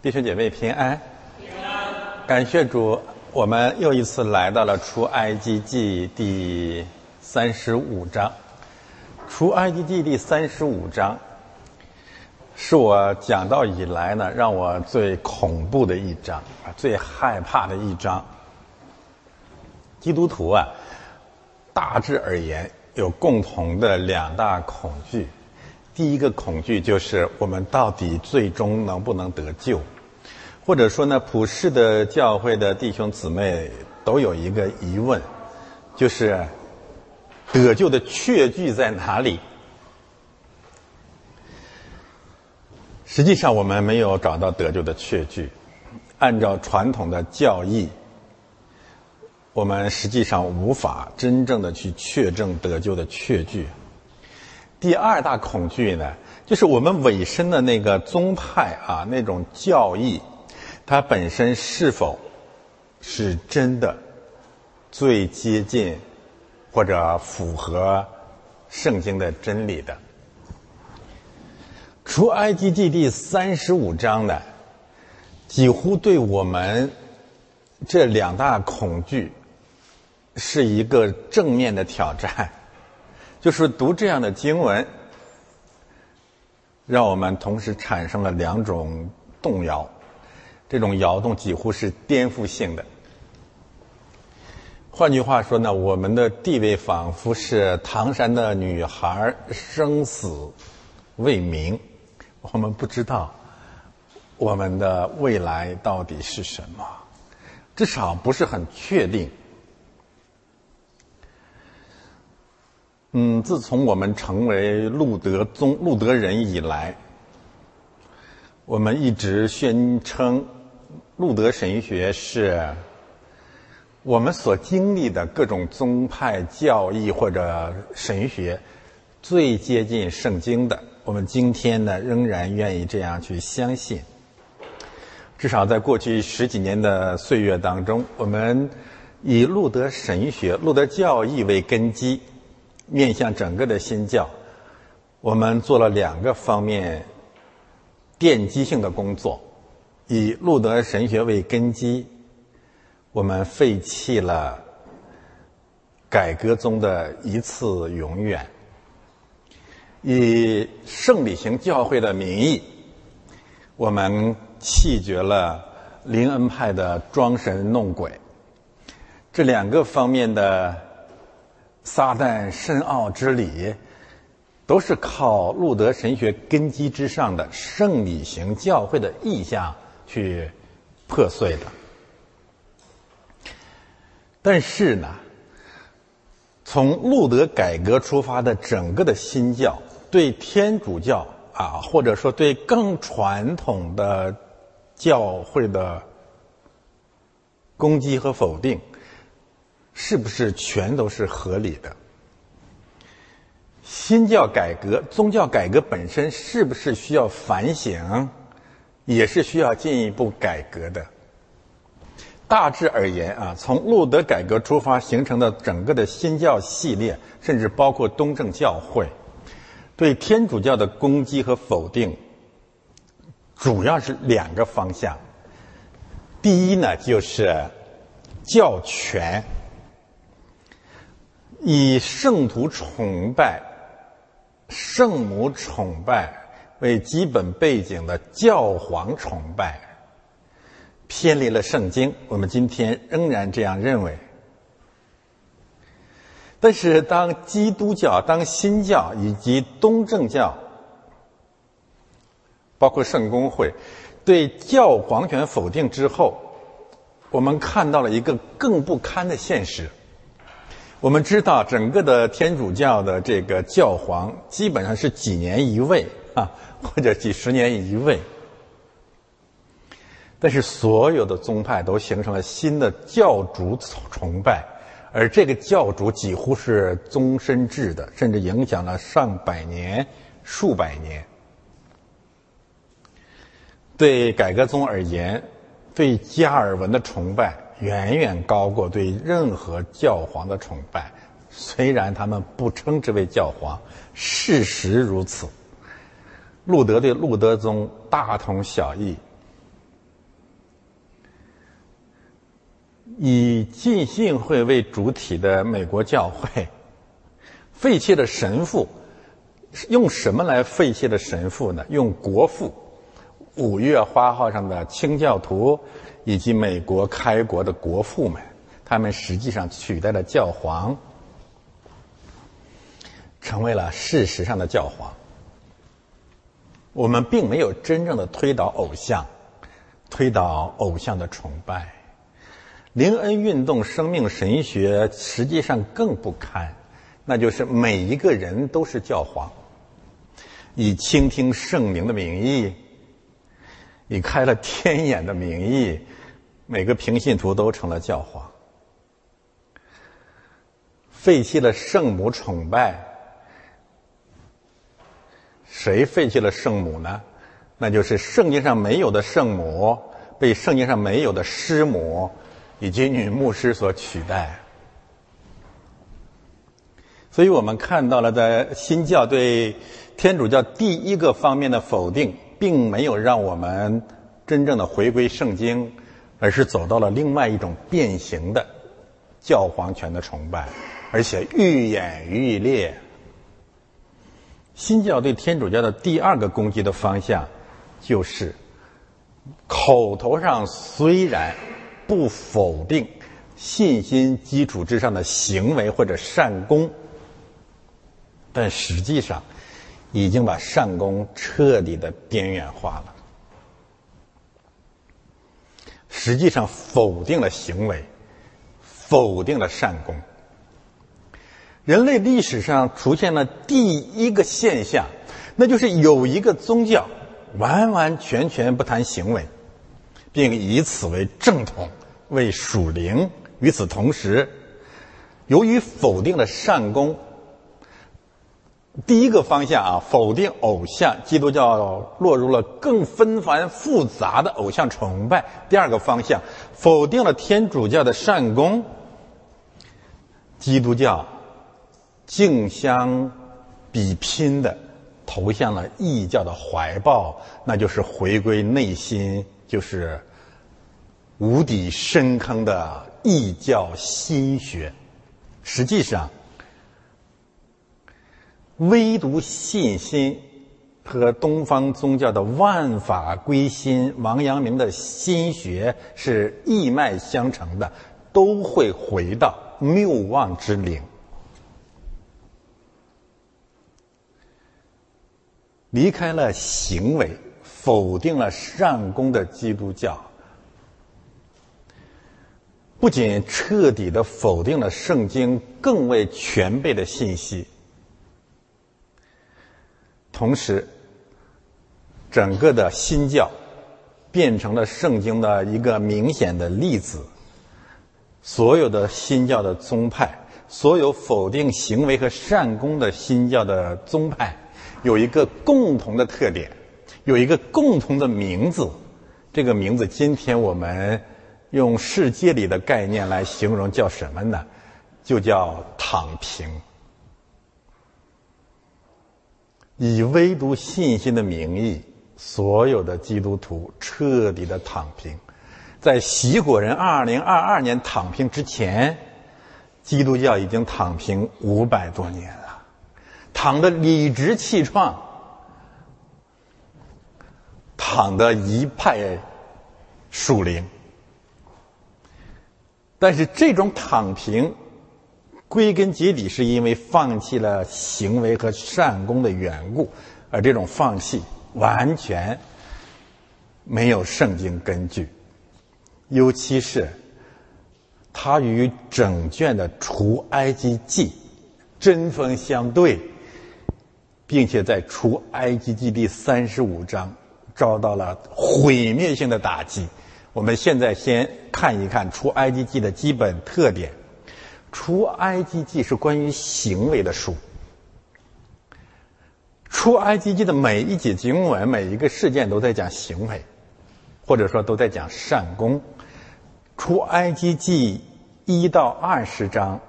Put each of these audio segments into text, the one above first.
弟兄姐妹平安，平安感谢主，我们又一次来到了出埃及记第三十五章。出埃及记第三十五章，是我讲到以来呢，让我最恐怖的一章啊，最害怕的一章。基督徒啊，大致而言有共同的两大恐惧。第一个恐惧就是我们到底最终能不能得救，或者说呢，普世的教会的弟兄姊妹都有一个疑问，就是得救的确据在哪里？实际上，我们没有找到得救的确据。按照传统的教义，我们实际上无法真正的去确证得救的确据。第二大恐惧呢，就是我们委身的那个宗派啊，那种教义，它本身是否是真的最接近或者符合圣经的真理的？出埃及记第三十五章呢，几乎对我们这两大恐惧是一个正面的挑战。就是读这样的经文，让我们同时产生了两种动摇，这种摇动几乎是颠覆性的。换句话说呢，我们的地位仿佛是唐山的女孩，生死未明，我们不知道我们的未来到底是什么，至少不是很确定。嗯，自从我们成为路德宗路德人以来，我们一直宣称路德神学是我们所经历的各种宗派教义或者神学最接近圣经的。我们今天呢，仍然愿意这样去相信。至少在过去十几年的岁月当中，我们以路德神学、路德教义为根基。面向整个的新教，我们做了两个方面奠基性的工作。以路德神学为根基，我们废弃了改革中的一次永远；以圣理型教会的名义，我们弃绝了灵恩派的装神弄鬼。这两个方面的。撒旦深奥之理，都是靠路德神学根基之上的圣理型教会的意向去破碎的。但是呢，从路德改革出发的整个的新教，对天主教啊，或者说对更传统的教会的攻击和否定。是不是全都是合理的？新教改革、宗教改革本身是不是需要反省，也是需要进一步改革的？大致而言啊，从路德改革出发形成的整个的新教系列，甚至包括东正教会，对天主教的攻击和否定，主要是两个方向。第一呢，就是教权。以圣徒崇拜、圣母崇拜为基本背景的教皇崇拜，偏离了圣经。我们今天仍然这样认为。但是，当基督教、当新教以及东正教，包括圣公会，对教皇权否定之后，我们看到了一个更不堪的现实。我们知道，整个的天主教的这个教皇基本上是几年一位啊，或者几十年一位。但是，所有的宗派都形成了新的教主崇拜，而这个教主几乎是终身制的，甚至影响了上百年、数百年。对改革宗而言，对加尔文的崇拜。远远高过对任何教皇的崇拜，虽然他们不称之为教皇，事实如此。路德对路德宗大同小异，以浸信会为主体的美国教会，废弃的神父，用什么来废弃的神父呢？用国父，五月花号上的清教徒，以及美国开国的国父们，他们实际上取代了教皇，成为了事实上的教皇。我们并没有真正的推倒偶像，推倒偶像的崇拜。灵恩运动、生命神学实际上更不堪，那就是每一个人都是教皇，以倾听圣灵的名义，以开了天眼的名义，每个平信徒都成了教皇，废弃了圣母崇拜。谁废弃了圣母呢？那就是圣经上没有的圣母，被圣经上没有的师母以及女牧师所取代。所以我们看到了，在新教对天主教第一个方面的否定，并没有让我们真正的回归圣经，而是走到了另外一种变形的教皇权的崇拜，而且愈演愈烈。新教对天主教的第二个攻击的方向，就是口头上虽然不否定信心基础之上的行为或者善功，但实际上已经把善功彻底的边缘化了。实际上否定了行为，否定了善功。人类历史上出现了第一个现象，那就是有一个宗教完完全全不谈行为，并以此为正统、为属灵。与此同时，由于否定了善功，第一个方向啊，否定偶像，基督教落入了更纷繁复杂的偶像崇拜；第二个方向，否定了天主教的善功，基督教。竞相比拼的投向了异教的怀抱，那就是回归内心，就是无底深坑的异教心学。实际上，唯独信心和东方宗教的万法归心、王阳明的心学是一脉相承的，都会回到谬妄之岭。离开了行为，否定了善功的基督教，不仅彻底的否定了圣经更为全备的信息，同时，整个的新教变成了圣经的一个明显的例子。所有的新教的宗派，所有否定行为和善功的新教的宗派。有一个共同的特点，有一个共同的名字。这个名字今天我们用世界里的概念来形容，叫什么呢？就叫躺平。以唯独信心的名义，所有的基督徒彻底的躺平。在习果人二零二二年躺平之前，基督教已经躺平五百多年了。躺得理直气壮，躺得一派属灵。但是这种躺平，归根结底是因为放弃了行为和善功的缘故，而这种放弃完全没有圣经根据，尤其是它与整卷的除埃及记针锋相对。并且在出埃及记第三十五章遭到了毁灭性的打击。我们现在先看一看出埃及记的基本特点。出埃及记是关于行为的书。出埃及记的每一节经文、每一个事件都在讲行为，或者说都在讲善功。出埃及记一到二十章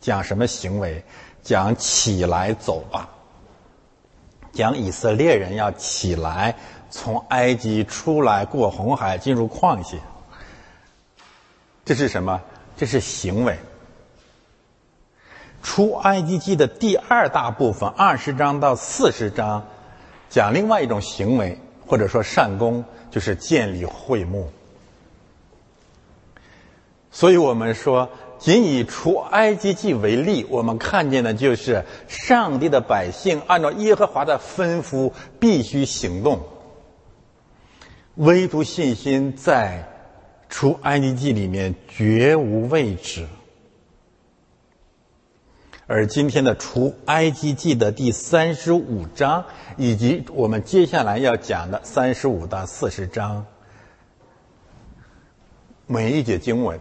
讲什么行为？讲起来走吧。讲以色列人要起来，从埃及出来，过红海，进入旷野。这是什么？这是行为。出埃及记的第二大部分，二十章到四十章，讲另外一种行为，或者说善功，就是建立会幕。所以我们说，仅以出埃及记为例，我们看见的就是上帝的百姓按照耶和华的吩咐必须行动。唯独信心在出埃及记里面绝无位置。而今天的除埃及记的第三十五章，以及我们接下来要讲的三十五到四十章，每一节经文，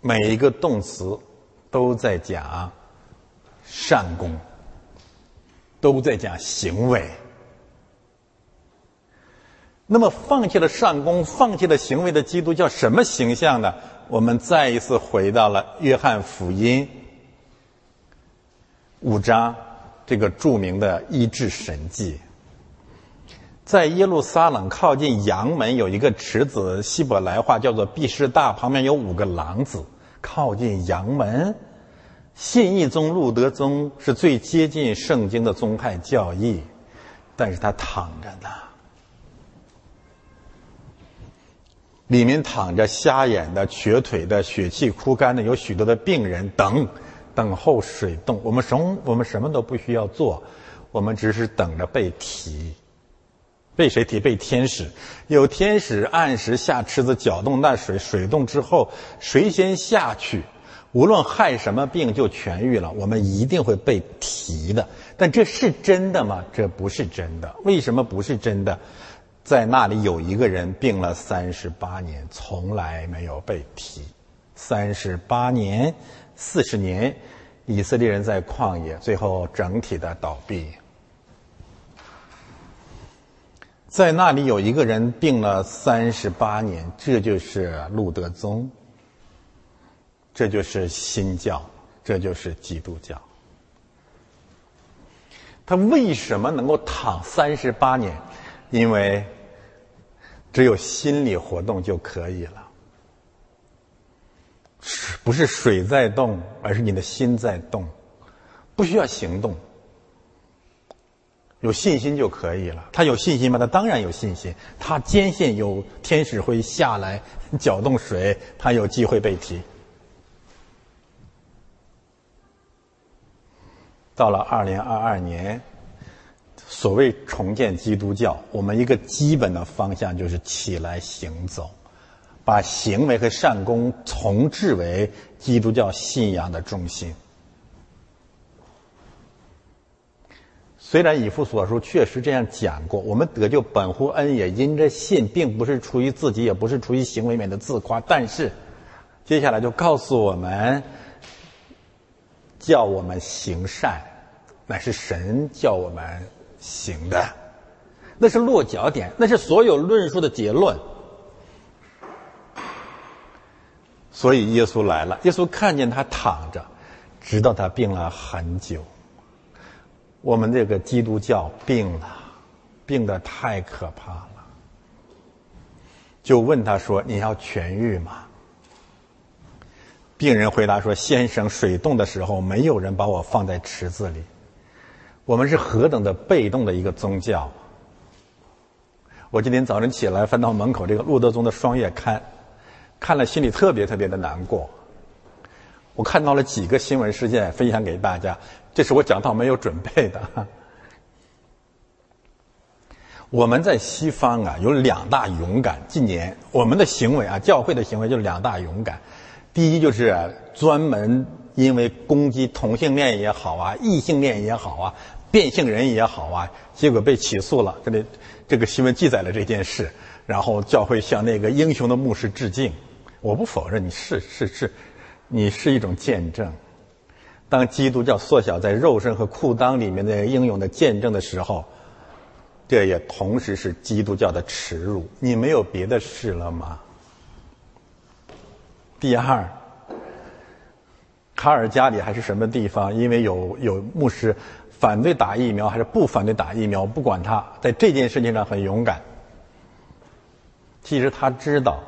每一个动词，都在讲善功，都在讲行为。那么，放弃了善功，放弃了行为的基督教什么形象呢？我们再一次回到了约翰福音。五章，这个著名的医治神迹，在耶路撒冷靠近阳门有一个池子，希伯来话叫做毕士大，旁边有五个廊子，靠近阳门。信义宗、路德宗是最接近圣经的宗派教义，但是他躺着呢，里面躺着瞎眼的、瘸腿的、血气枯干的，有许多的病人等。等候水动，我们什我们什么都不需要做，我们只是等着被提，被谁提？被天使。有天使按时下池子搅动那水，水动之后，谁先下去，无论害什么病就痊愈了。我们一定会被提的。但这是真的吗？这不是真的。为什么不是真的？在那里有一个人病了三十八年，从来没有被提，三十八年。四十年，以色列人在旷野，最后整体的倒闭。在那里有一个人病了三十八年，这就是路德宗，这就是新教，这就是基督教。他为什么能够躺三十八年？因为只有心理活动就可以了。不是水在动，而是你的心在动，不需要行动，有信心就可以了。他有信心吗？他当然有信心。他坚信有天使会下来搅动水，他有机会被提。到了二零二二年，所谓重建基督教，我们一个基本的方向就是起来行走。把行为和善功重置为基督教信仰的中心。虽然以父所书确实这样讲过，我们得救本乎恩也，因着信，并不是出于自己，也不是出于行为，免得自夸。但是，接下来就告诉我们，叫我们行善，乃是神叫我们行的，那是落脚点，那是所有论述的结论。所以耶稣来了，耶稣看见他躺着，知道他病了很久。我们这个基督教病了，病得太可怕了，就问他说：“你要痊愈吗？”病人回答说：“先生，水冻的时候，没有人把我放在池子里。我们是何等的被动的一个宗教。”我今天早晨起来，翻到门口这个路德宗的双月刊。看了心里特别特别的难过。我看到了几个新闻事件，分享给大家。这是我讲到没有准备的。我们在西方啊，有两大勇敢。近年我们的行为啊，教会的行为就是两大勇敢。第一就是专门因为攻击同性恋也好啊，异性恋也好啊，变性人也好啊，结果被起诉了。这里这个新闻记载了这件事，然后教会向那个英雄的牧师致敬。我不否认你是是是，你是一种见证。当基督教缩小在肉身和裤裆里面的英勇的见证的时候，这也同时是基督教的耻辱。你没有别的事了吗？第二，卡尔加里还是什么地方？因为有有牧师反对打疫苗，还是不反对打疫苗？不管他在这件事情上很勇敢。其实他知道。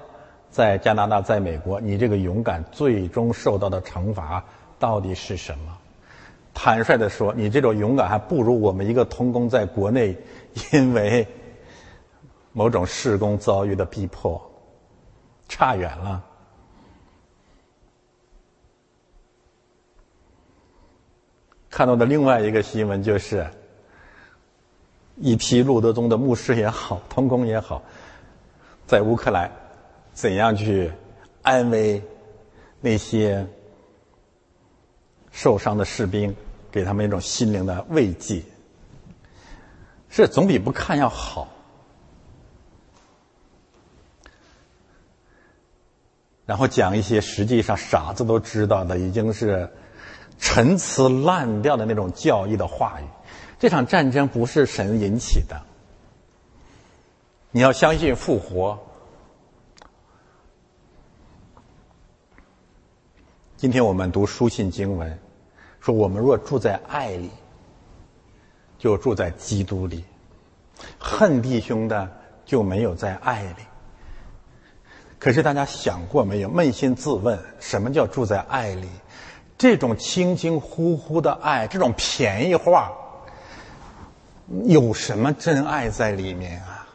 在加拿大，在美国，你这个勇敢最终受到的惩罚到底是什么？坦率的说，你这种勇敢还不如我们一个童工在国内，因为某种事工遭遇的逼迫，差远了。看到的另外一个新闻就是，一批路德宗的牧师也好，童工也好，在乌克兰。怎样去安慰那些受伤的士兵，给他们一种心灵的慰藉？是总比不看要好。然后讲一些实际上傻子都知道的，已经是陈词滥调的那种教义的话语。这场战争不是神引起的，你要相信复活。今天我们读书信经文，说我们若住在爱里，就住在基督里；恨弟兄的就没有在爱里。可是大家想过没有？扪心自问，什么叫住在爱里？这种轻轻呼呼的爱，这种便宜话，有什么真爱在里面啊？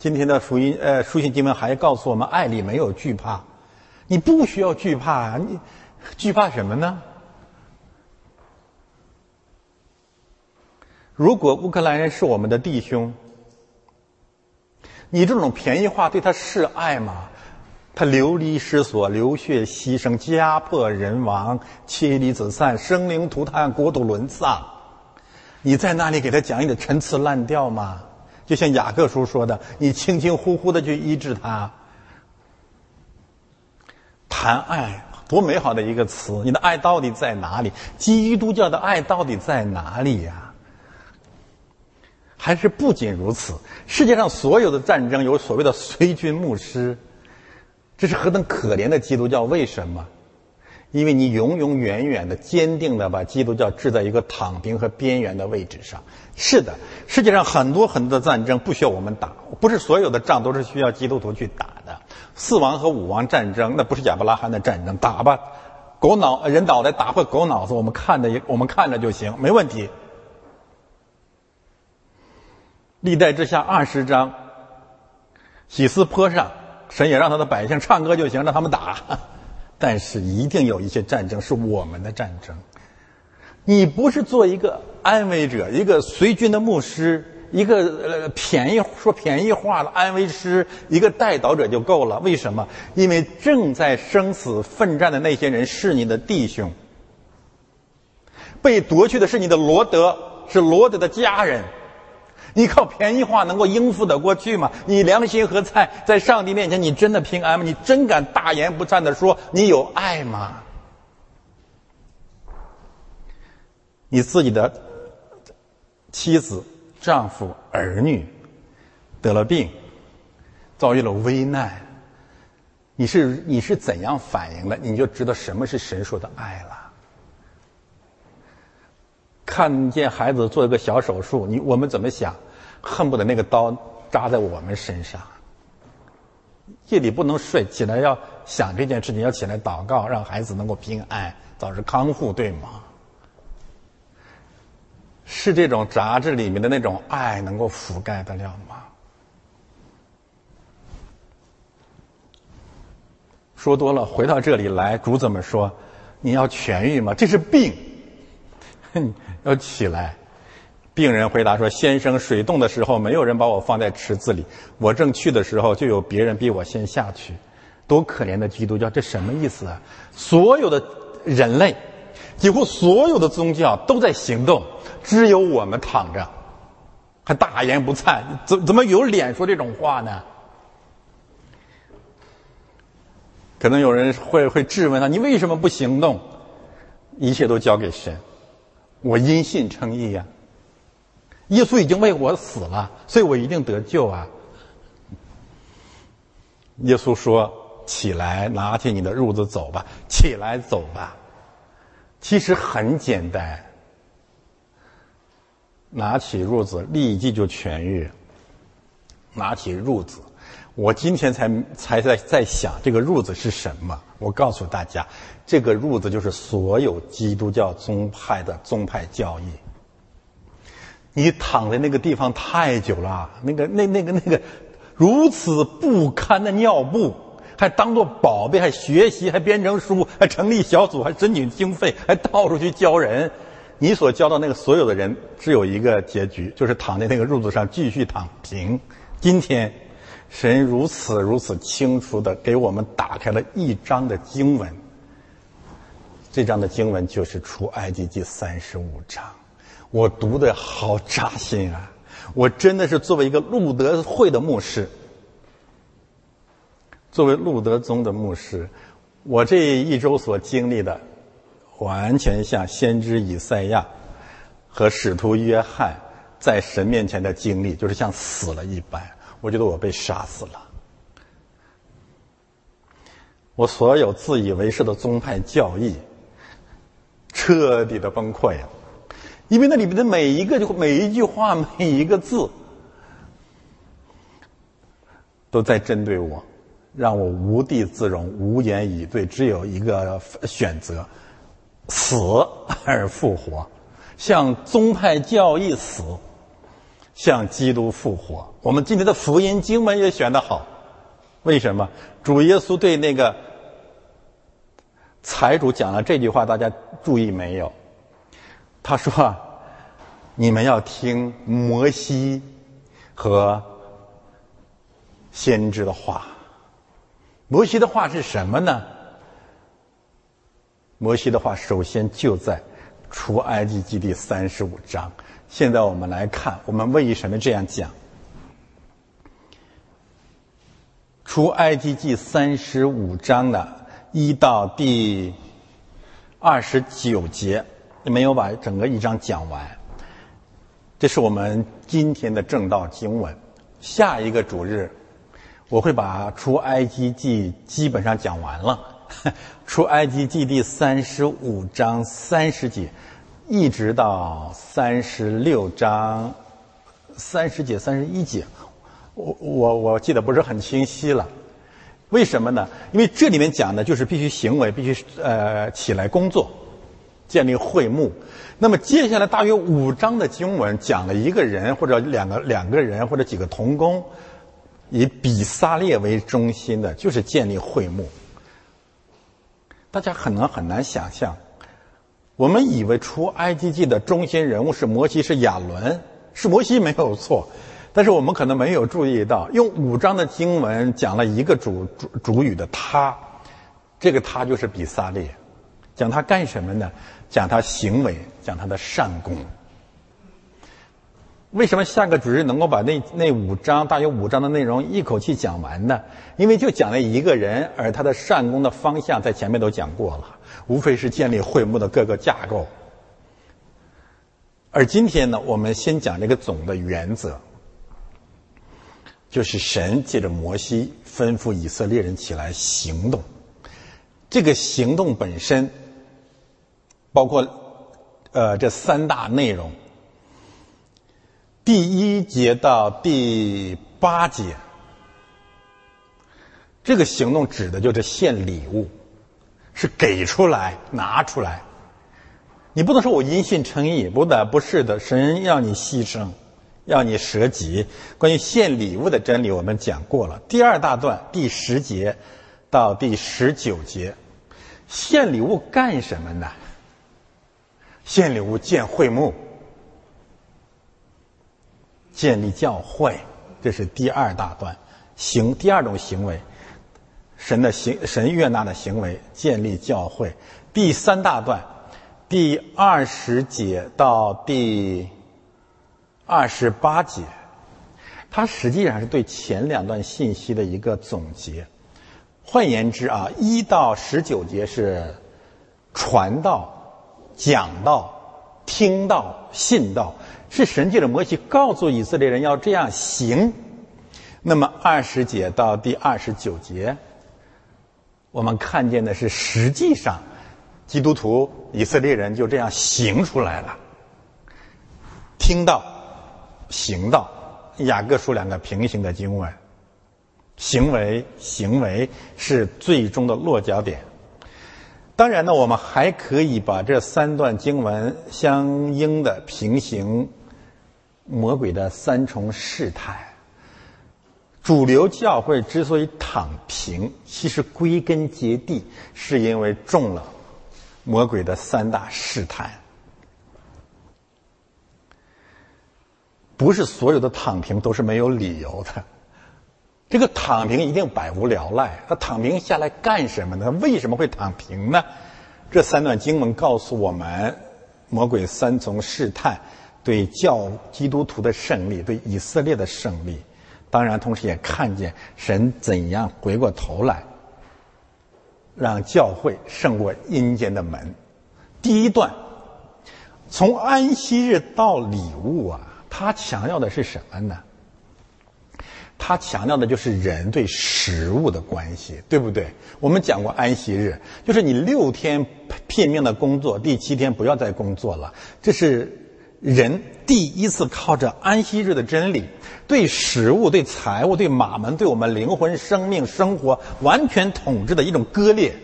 今天的福音，呃，书信经文还告诉我们，爱里没有惧怕。你不需要惧怕啊！你惧怕什么呢？如果乌克兰人是我们的弟兄，你这种便宜话对他是爱吗？他流离失所、流血牺牲、家破人亡、妻离子散、生灵涂炭、国土沦丧，你在那里给他讲一点陈词滥调吗？就像雅各书说的，你轻轻呼呼的去医治他。谈爱多美好的一个词！你的爱到底在哪里？基督教的爱到底在哪里呀？还是不仅如此，世界上所有的战争有所谓的随军牧师，这是何等可怜的基督教？为什么？因为你永永远远的坚定的把基督教置在一个躺平和边缘的位置上。是的，世界上很多很多的战争不需要我们打，不是所有的仗都是需要基督徒去打。四王和五王战争那不是亚伯拉罕的战争，打吧，狗脑人脑袋打破狗脑子，我们看着也我们看着就行，没问题。历代之下二十章，喜斯坡上，神也让他的百姓唱歌就行，让他们打。但是一定有一些战争是我们的战争。你不是做一个安慰者，一个随军的牧师，一个呃便宜说便宜话的安慰师，一个带导者就够了。为什么？因为正在生死奋战的那些人是你的弟兄，被夺去的是你的罗德，是罗德的家人。你靠便宜话能够应付得过去吗？你良心何在？在上帝面前，你真的平安吗？你真敢大言不惭的说你有爱吗？你自己的妻子、丈夫、儿女得了病，遭遇了危难，你是你是怎样反应的？你就知道什么是神说的爱了。看见孩子做一个小手术，你我们怎么想？恨不得那个刀扎在我们身上。夜里不能睡，起来要想这件事情，要起来祷告，让孩子能够平安、早日康复，对吗？是这种杂志里面的那种爱能够覆盖得了吗？说多了，回到这里来，主怎么说？你要痊愈吗？这是病，要起来。病人回答说：“先生，水冻的时候，没有人把我放在池子里。我正去的时候，就有别人比我先下去。多可怜的基督教！这什么意思啊？所有的人类，几乎所有的宗教都在行动，只有我们躺着，还大言不惭，怎怎么有脸说这种话呢？可能有人会会质问他：你为什么不行动？一切都交给神，我因信称义呀。”耶稣已经为我死了，所以我一定得救啊！耶稣说：“起来，拿起你的褥子走吧。”起来走吧，其实很简单。拿起褥子，立即就痊愈。拿起褥子，我今天才才在在想这个褥子是什么。我告诉大家，这个褥子就是所有基督教宗派的宗派教义。你躺在那个地方太久了，那个那那个那个如此不堪的尿布，还当做宝贝，还学习，还编成书，还成立小组，还申请经费，还到处去教人。你所教的那个所有的人，只有一个结局，就是躺在那个褥子上继续躺平。今天。神如此如此清楚的给我们打开了一章的经文，这章的经文就是出埃及记三十五章，我读的好扎心啊！我真的是作为一个路德会的牧师，作为路德宗的牧师，我这一周所经历的，完全像先知以赛亚和使徒约翰在神面前的经历，就是像死了一般。我觉得我被杀死了，我所有自以为是的宗派教义彻底的崩溃了，因为那里面的每一个、就每一句话、每一个字，都在针对我，让我无地自容、无言以对，只有一个选择：死 而复活，向宗派教义死。向基督复活。我们今天的福音经文也选得好，为什么？主耶稣对那个财主讲了这句话，大家注意没有？他说：“你们要听摩西和先知的话。摩西的话是什么呢？摩西的话首先就在出埃及记第三十五章。”现在我们来看，我们为什么这样讲？出埃及记三十五章的一到第二十九节，没有把整个一章讲完。这是我们今天的正道经文。下一个主日，我会把出埃及记基本上讲完了。出埃及记第三十五章三十节。一直到三十六章三十节、三十一节，我我我记得不是很清晰了。为什么呢？因为这里面讲的就是必须行为，必须呃起来工作，建立会幕。那么接下来大约五章的经文讲了一个人或者两个两个人或者几个童工，以比萨列为中心的，就是建立会幕。大家可能很难想象。我们以为出埃及记的中心人物是摩西，是亚伦，是摩西没有错，但是我们可能没有注意到，用五章的经文讲了一个主主主语的他，这个他就是比萨列，讲他干什么呢？讲他行为，讲他的善功。为什么下个主日能够把那那五章大约五章的内容一口气讲完呢？因为就讲了一个人，而他的善功的方向在前面都讲过了。无非是建立会幕的各个架构，而今天呢，我们先讲这个总的原则，就是神借着摩西吩咐以色列人起来行动。这个行动本身包括呃这三大内容，第一节到第八节，这个行动指的就是献礼物。是给出来，拿出来。你不能说我因信称义，不的，不是的。神要你牺牲，要你舍己。关于献礼物的真理，我们讲过了。第二大段第十节到第十九节，献礼物干什么呢？献礼物建会幕，建立教会，这是第二大段行第二种行为。神的行，神悦纳的行为，建立教会。第三大段，第二十节到第二十八节，它实际上是对前两段信息的一个总结。换言之啊，一到十九节是传道、讲道、听道、信道，是神借着摩西告诉以色列人要这样行。那么二十节到第二十九节。我们看见的是，实际上，基督徒以色列人就这样行出来了。听到，行道，雅各书两个平行的经文，行为，行为是最终的落脚点。当然呢，我们还可以把这三段经文相应的平行魔鬼的三重试探。主流教会之所以躺平，其实归根结底是因为中了魔鬼的三大试探。不是所有的躺平都是没有理由的。这个躺平一定百无聊赖，他躺平下来干什么呢？他为什么会躺平呢？这三段经文告诉我们，魔鬼三重试探对教基督徒的胜利，对以色列的胜利。当然，同时也看见神怎样回过头来，让教会胜过阴间的门。第一段，从安息日到礼物啊，他强调的是什么呢？他强调的就是人对食物的关系，对不对？我们讲过安息日，就是你六天拼命的工作，第七天不要再工作了。这是人第一次靠着安息日的真理，对食物、对财物、对马门、对我们灵魂、生命、生活完全统治的一种割裂。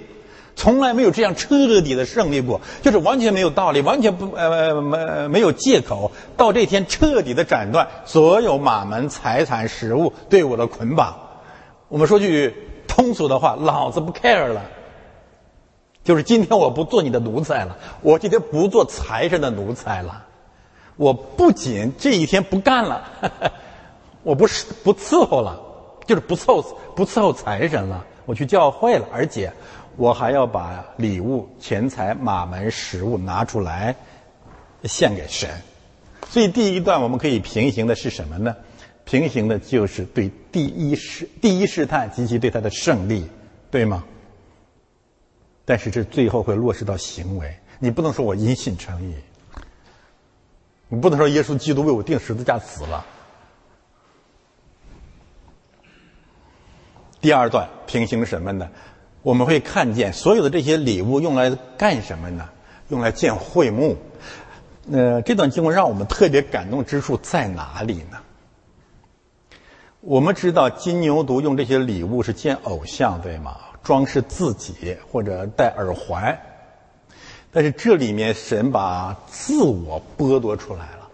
从来没有这样彻底的胜利过，就是完全没有道理，完全不呃没没有借口。到这天彻底的斩断所有马门财产食物对我的捆绑。我们说句通俗的话，老子不 care 了。就是今天我不做你的奴才了，我今天不做财神的奴才了。我不仅这一天不干了，我不是不伺候了，就是不凑不伺候财神了，我去教会了，而且。我还要把礼物、钱财、马门、食物拿出来献给神，所以第一段我们可以平行的是什么呢？平行的就是对第一试第一试探及其对他的胜利，对吗？但是这最后会落实到行为，你不能说我因信称义，你不能说耶稣基督为我钉十字架死了。第二段平行什么呢？我们会看见所有的这些礼物用来干什么呢？用来建会幕。呃，这段经文让我们特别感动之处在哪里呢？我们知道金牛犊用这些礼物是建偶像，对吗？装饰自己或者戴耳环。但是这里面神把自我剥夺出来了，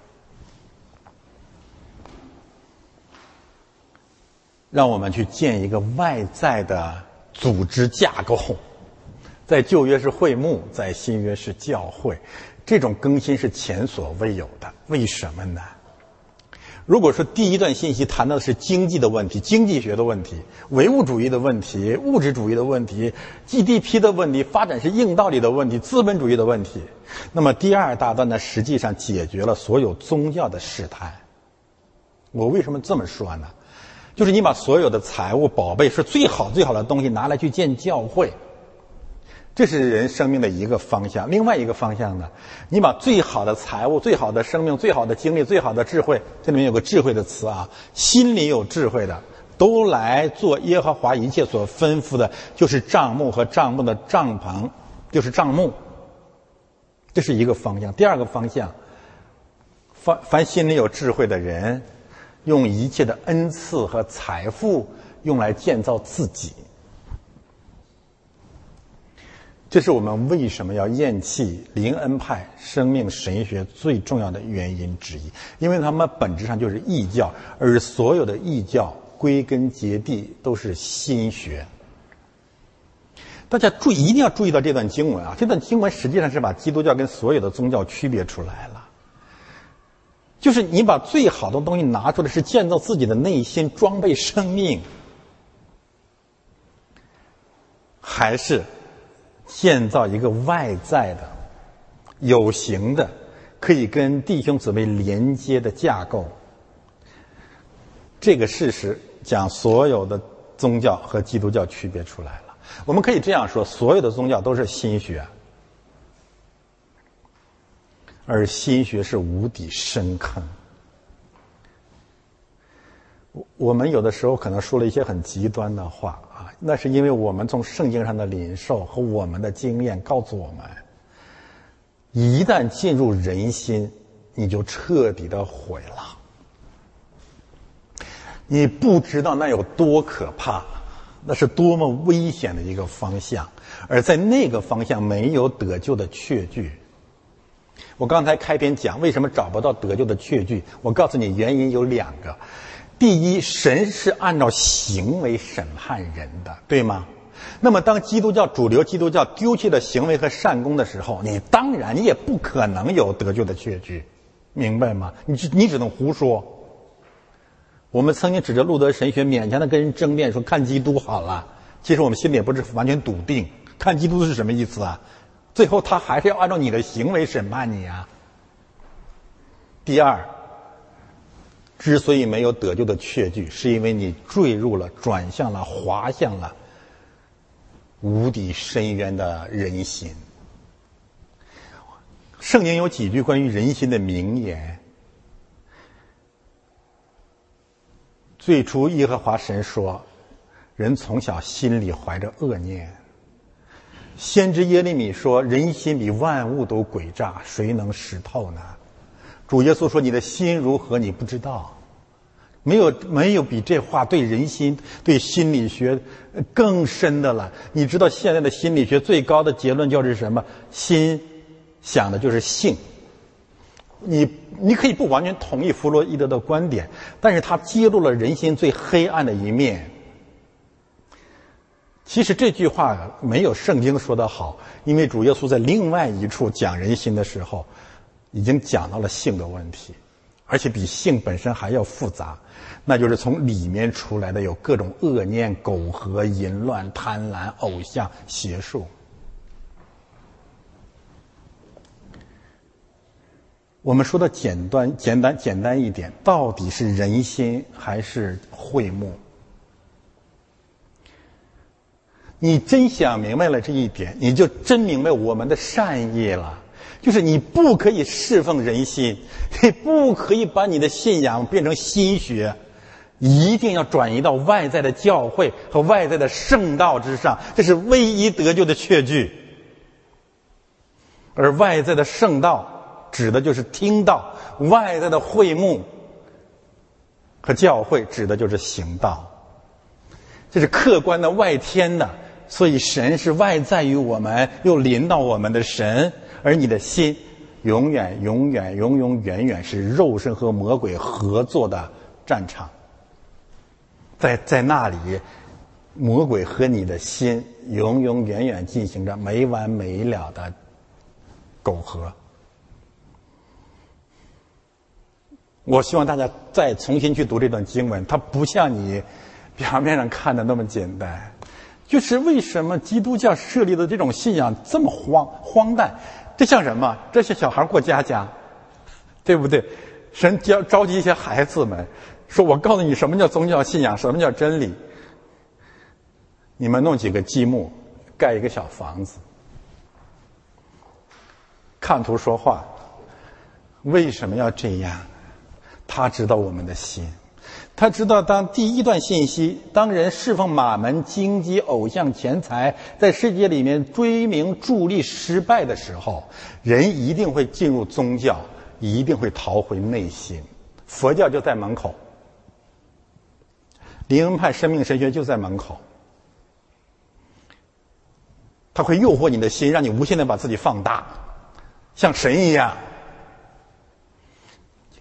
让我们去建一个外在的。组织架构，在旧约是会幕，在新约是教会，这种更新是前所未有的。为什么呢？如果说第一段信息谈到的是经济的问题、经济学的问题、唯物主义的问题、物质主义的问题、GDP 的问题、发展是硬道理的问题、资本主义的问题，那么第二大段呢，实际上解决了所有宗教的试探。我为什么这么说呢？就是你把所有的财物、宝贝是最好最好的东西拿来去建教会，这是人生命的一个方向。另外一个方向呢，你把最好的财物、最好的生命、最好的经历、最好的智慧，这里面有个智慧的词啊，心里有智慧的，都来做耶和华一切所吩咐的，就是帐幕和帐幕的帐篷，就是帐幕。这是一个方向。第二个方向，凡凡心里有智慧的人。用一切的恩赐和财富用来建造自己，这是我们为什么要厌弃灵恩派生命神学最重要的原因之一。因为他们本质上就是异教，而所有的异教归根结底都是心学。大家注意，一定要注意到这段经文啊！这段经文实际上是把基督教跟所有的宗教区别出来了。就是你把最好的东西拿出来，是建造自己的内心、装备生命，还是建造一个外在的、有形的、可以跟弟兄姊妹连接的架构？这个事实将所有的宗教和基督教区别出来了。我们可以这样说：所有的宗教都是心学。而心学是无底深坑。我我们有的时候可能说了一些很极端的话啊，那是因为我们从圣经上的领受和我们的经验告诉我们，一旦进入人心，你就彻底的毁了。你不知道那有多可怕，那是多么危险的一个方向。而在那个方向没有得救的确据。我刚才开篇讲为什么找不到得救的确据，我告诉你原因有两个。第一，神是按照行为审判人的，对吗？那么当基督教主流基督教丢弃了行为和善功的时候，你当然你也不可能有得救的确据，明白吗？你你只能胡说。我们曾经指着路德神学勉强的跟人争辩说看基督好了，其实我们心里也不是完全笃定。看基督是什么意思啊？最后他还是要按照你的行为审判你啊。第二，之所以没有得救的确据，是因为你坠入了、转向了、滑向了无底深渊的人心。圣经有几句关于人心的名言。最初，耶和华神说：“人从小心里怀着恶念。”先知耶利米说：“人心比万物都诡诈，谁能识透呢？”主耶稣说：“你的心如何？你不知道。”没有没有比这话对人心、对心理学更深的了。你知道现在的心理学最高的结论就是什么？心想的就是性。你你可以不完全同意弗洛伊德的观点，但是他揭露了人心最黑暗的一面。其实这句话没有圣经说的好，因为主耶稣在另外一处讲人心的时候，已经讲到了性的问题，而且比性本身还要复杂，那就是从里面出来的有各种恶念、苟合、淫乱、贪婪、偶像、邪术。我们说的简单、简单、简单一点，到底是人心还是会目？你真想明白了这一点，你就真明白我们的善意了。就是你不可以侍奉人心，你不可以把你的信仰变成心学，一定要转移到外在的教会和外在的圣道之上，这是唯一得救的确据。而外在的圣道指的就是听道，外在的会幕和教会指的就是行道，这是客观的外天的。所以，神是外在于我们，又临到我们的神，而你的心，永远、永远、永永远远是肉身和魔鬼合作的战场。在在那里，魔鬼和你的心永永远远进行着没完没了的苟合。我希望大家再重新去读这段经文，它不像你表面上看的那么简单。就是为什么基督教设立的这种信仰这么荒荒诞？这像什么？这些小孩过家家，对不对？神教召集一些孩子们，说我告诉你什么叫宗教信仰，什么叫真理。你们弄几个积木，盖一个小房子，看图说话。为什么要这样？他知道我们的心。他知道，当第一段信息，当人侍奉马门、荆棘、偶像、钱财，在世界里面追名逐利失败的时候，人一定会进入宗教，一定会逃回内心。佛教就在门口，灵恩派生命神学就在门口，他会诱惑你的心，让你无限的把自己放大，像神一样。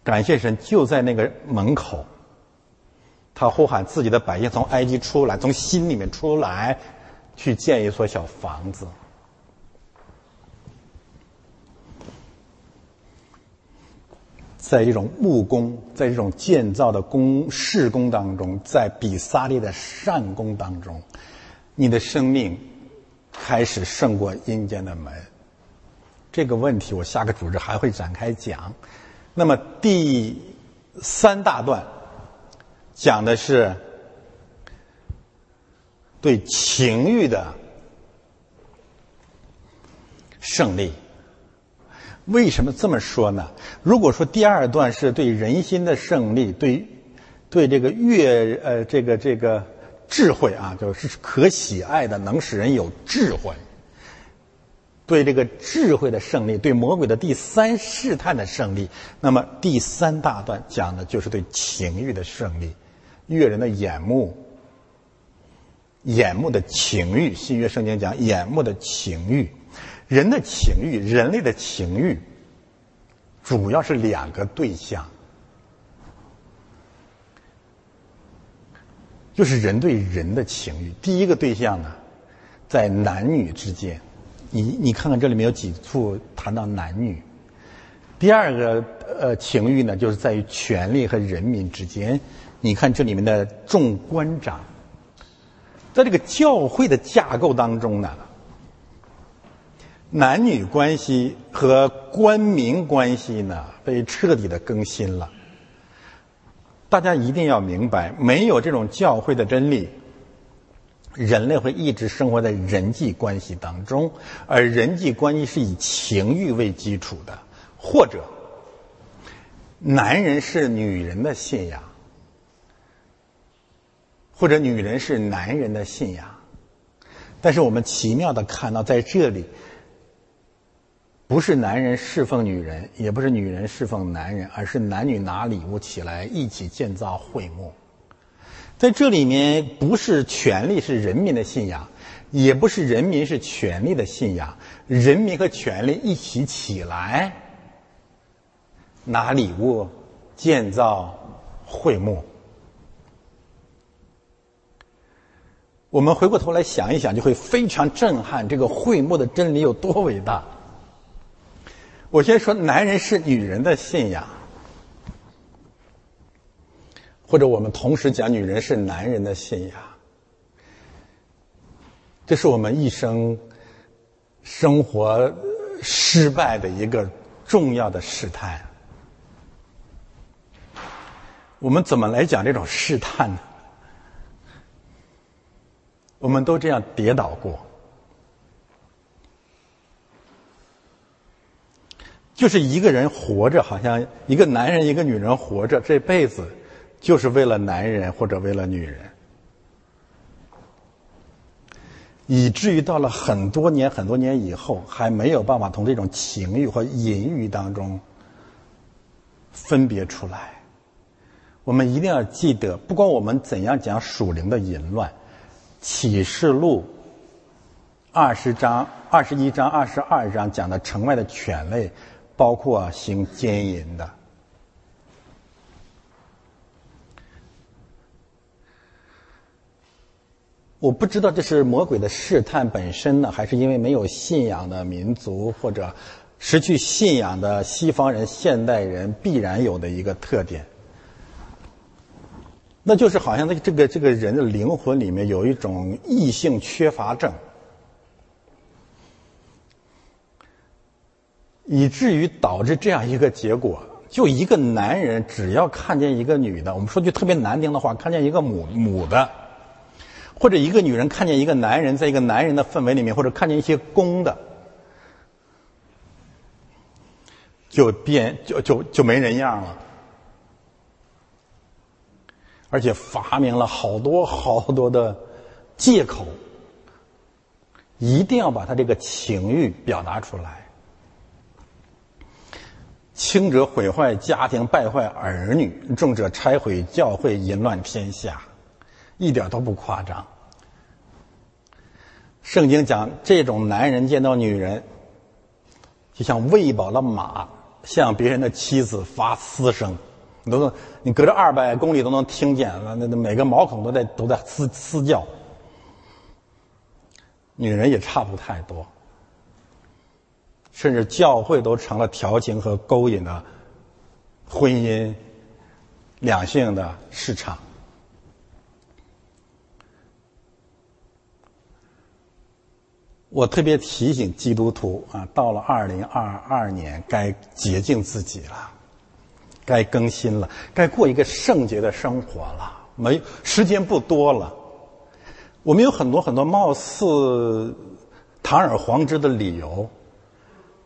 感谢神，就在那个门口。他呼喊自己的百姓从埃及出来，从心里面出来，去建一所小房子。在这种木工，在这种建造的工事工当中，在比萨利的善工当中，你的生命开始胜过阴间的门。这个问题，我下个组织还会展开讲。那么第三大段。讲的是对情欲的胜利。为什么这么说呢？如果说第二段是对人心的胜利，对对这个越呃这个这个智慧啊，就是可喜爱的，能使人有智慧。对这个智慧的胜利，对魔鬼的第三试探的胜利，那么第三大段讲的就是对情欲的胜利。悦人的眼目，眼目的情欲。新约圣经讲眼目的情欲，人的情欲，人类的情欲，主要是两个对象，就是人对人的情欲。第一个对象呢，在男女之间，你你看看这里面有几处谈到男女。第二个呃情欲呢，就是在于权力和人民之间。你看这里面的众官长，在这个教会的架构当中呢，男女关系和官民关系呢被彻底的更新了。大家一定要明白，没有这种教会的真理，人类会一直生活在人际关系当中，而人际关系是以情欲为基础的。或者，男人是女人的信仰，或者女人是男人的信仰，但是我们奇妙的看到，在这里，不是男人侍奉女人，也不是女人侍奉男人，而是男女拿礼物起来一起建造会幕。在这里面，不是权力是人民的信仰，也不是人民是权力的信仰，人民和权力一起起来。拿礼物建造会幕，我们回过头来想一想，就会非常震撼。这个会幕的真理有多伟大？我先说，男人是女人的信仰，或者我们同时讲，女人是男人的信仰。这是我们一生生活失败的一个重要的试探。我们怎么来讲这种试探呢？我们都这样跌倒过，就是一个人活着，好像一个男人、一个女人活着，这辈子就是为了男人或者为了女人，以至于到了很多年、很多年以后，还没有办法从这种情欲和淫欲当中分别出来。我们一定要记得，不管我们怎样讲属灵的淫乱，《启示录》二十章、二十一章、二十二章讲的城外的犬类，包括行奸淫的。我不知道这是魔鬼的试探本身呢，还是因为没有信仰的民族或者失去信仰的西方人、现代人必然有的一个特点。那就是好像那个这个这个人的灵魂里面有一种异性缺乏症，以至于导致这样一个结果：就一个男人只要看见一个女的，我们说句特别难听的话，看见一个母母的，或者一个女人看见一个男人，在一个男人的氛围里面，或者看见一些公的，就变就就就没人样了。而且发明了好多好多的借口，一定要把他这个情欲表达出来。轻者毁坏家庭，败坏儿女；重者拆毁教会，淫乱天下，一点都不夸张。圣经讲，这种男人见到女人，就像喂饱了马，向别人的妻子发嘶声。都能，你隔着二百公里都能听见，那那每个毛孔都在都在嘶嘶叫。女人也差不太多，甚至教会都成了调情和勾引的婚姻两性的市场。我特别提醒基督徒啊，到了二零二二年，该洁净自己了。该更新了，该过一个圣洁的生活了。没时间不多了，我们有很多很多貌似堂而皇之的理由，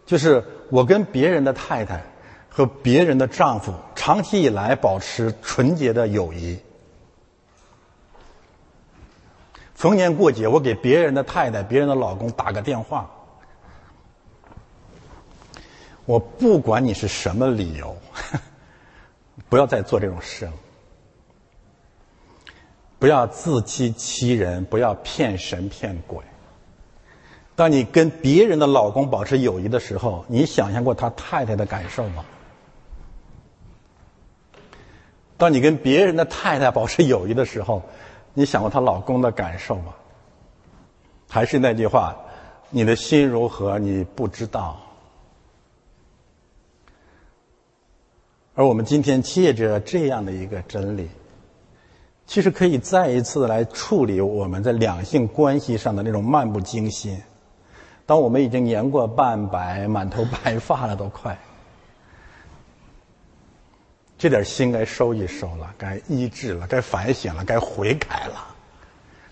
就是我跟别人的太太和别人的丈夫长期以来保持纯洁的友谊。逢年过节，我给别人的太太、别人的老公打个电话，我不管你是什么理由。不要再做这种事了。不要自欺欺人，不要骗神骗鬼。当你跟别人的老公保持友谊的时候，你想象过他太太的感受吗？当你跟别人的太太保持友谊的时候，你想过她老公的感受吗？还是那句话，你的心如何，你不知道。而我们今天借着这样的一个真理，其实可以再一次来处理我们在两性关系上的那种漫不经心。当我们已经年过半百、满头白发了，都快，这点心该收一收了，该医治了，该反省了，该悔改了。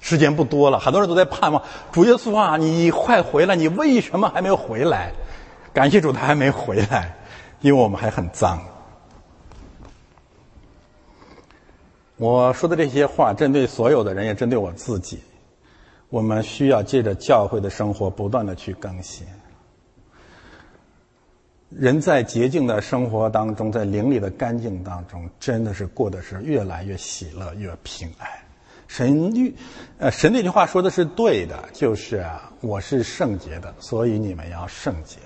时间不多了，很多人都在盼望主耶稣啊，你快回来！你为什么还没回来？感谢主，他还没回来，因为我们还很脏。我说的这些话，针对所有的人，也针对我自己。我们需要借着教会的生活，不断的去更新。人在洁净的生活当中，在灵里的干净当中，真的是过得是越来越喜乐，越平安。神律，呃，神那句话说的是对的，就是啊，我是圣洁的，所以你们要圣洁。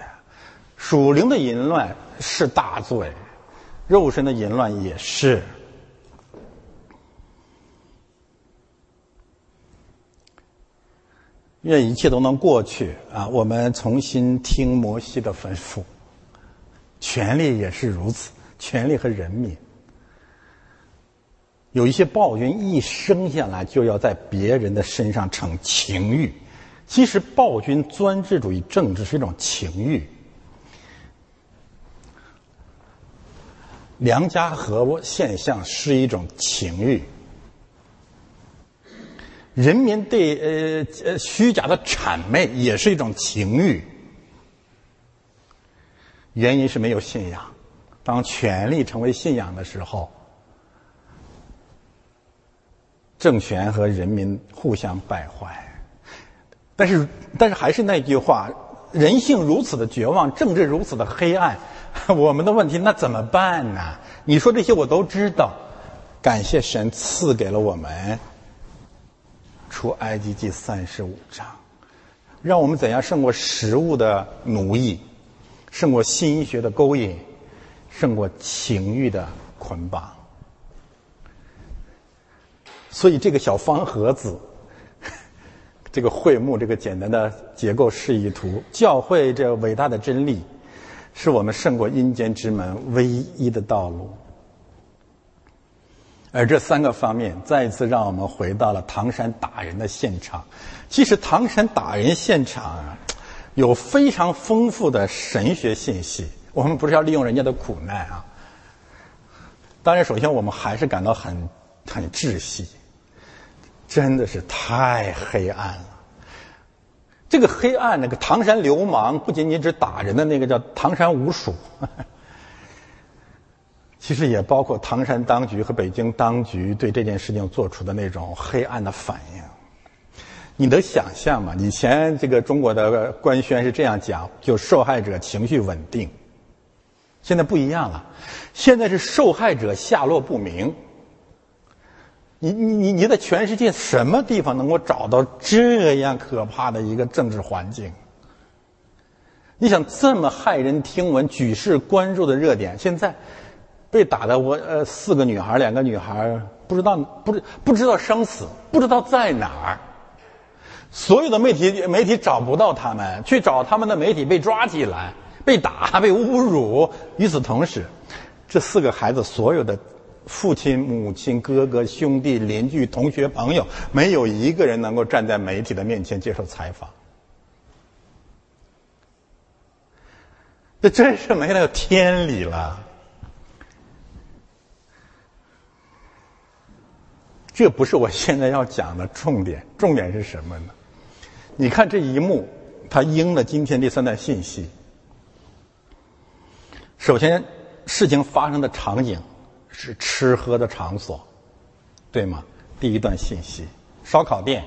属灵的淫乱是大罪，肉身的淫乱也是。愿一切都能过去啊！我们重新听摩西的吩咐，权力也是如此，权力和人民。有一些暴君一生下来就要在别人的身上逞情欲，其实暴君专制主义政治是一种情欲。良家和现象是一种情欲。人民对呃呃虚假的谄媚也是一种情欲，原因是没有信仰。当权力成为信仰的时候，政权和人民互相败坏。但是，但是还是那句话：人性如此的绝望，政治如此的黑暗，我们的问题那怎么办呢？你说这些我都知道，感谢神赐给了我们。出埃及记三十五章，让我们怎样胜过食物的奴役，胜过心学的勾引，胜过情欲的捆绑。所以这个小方盒子，这个会幕，这个简单的结构示意图，教会这伟大的真理，是我们胜过阴间之门唯一的道路。而这三个方面再一次让我们回到了唐山打人的现场。其实唐山打人现场有非常丰富的神学信息。我们不是要利用人家的苦难啊。当然，首先我们还是感到很很窒息，真的是太黑暗了。这个黑暗，那个唐山流氓不仅仅指打人的那个叫唐山五鼠。其实也包括唐山当局和北京当局对这件事情做出的那种黑暗的反应。你能想象吗？以前这个中国的官宣是这样讲，就受害者情绪稳定。现在不一样了，现在是受害者下落不明。你你你你在全世界什么地方能够找到这样可怕的一个政治环境？你想这么骇人听闻、举世关注的热点，现在？被打的我呃四个女孩两个女孩不知道不知不知道生死不知道在哪儿，所有的媒体媒体找不到他们，去找他们的媒体被抓起来被打被侮辱。与此同时，这四个孩子所有的父亲母亲哥哥兄弟邻居同学朋友没有一个人能够站在媒体的面前接受采访，这真是没了天理了。这不是我现在要讲的重点，重点是什么呢？你看这一幕，它应了今天这三段信息。首先，事情发生的场景是吃喝的场所，对吗？第一段信息，烧烤店，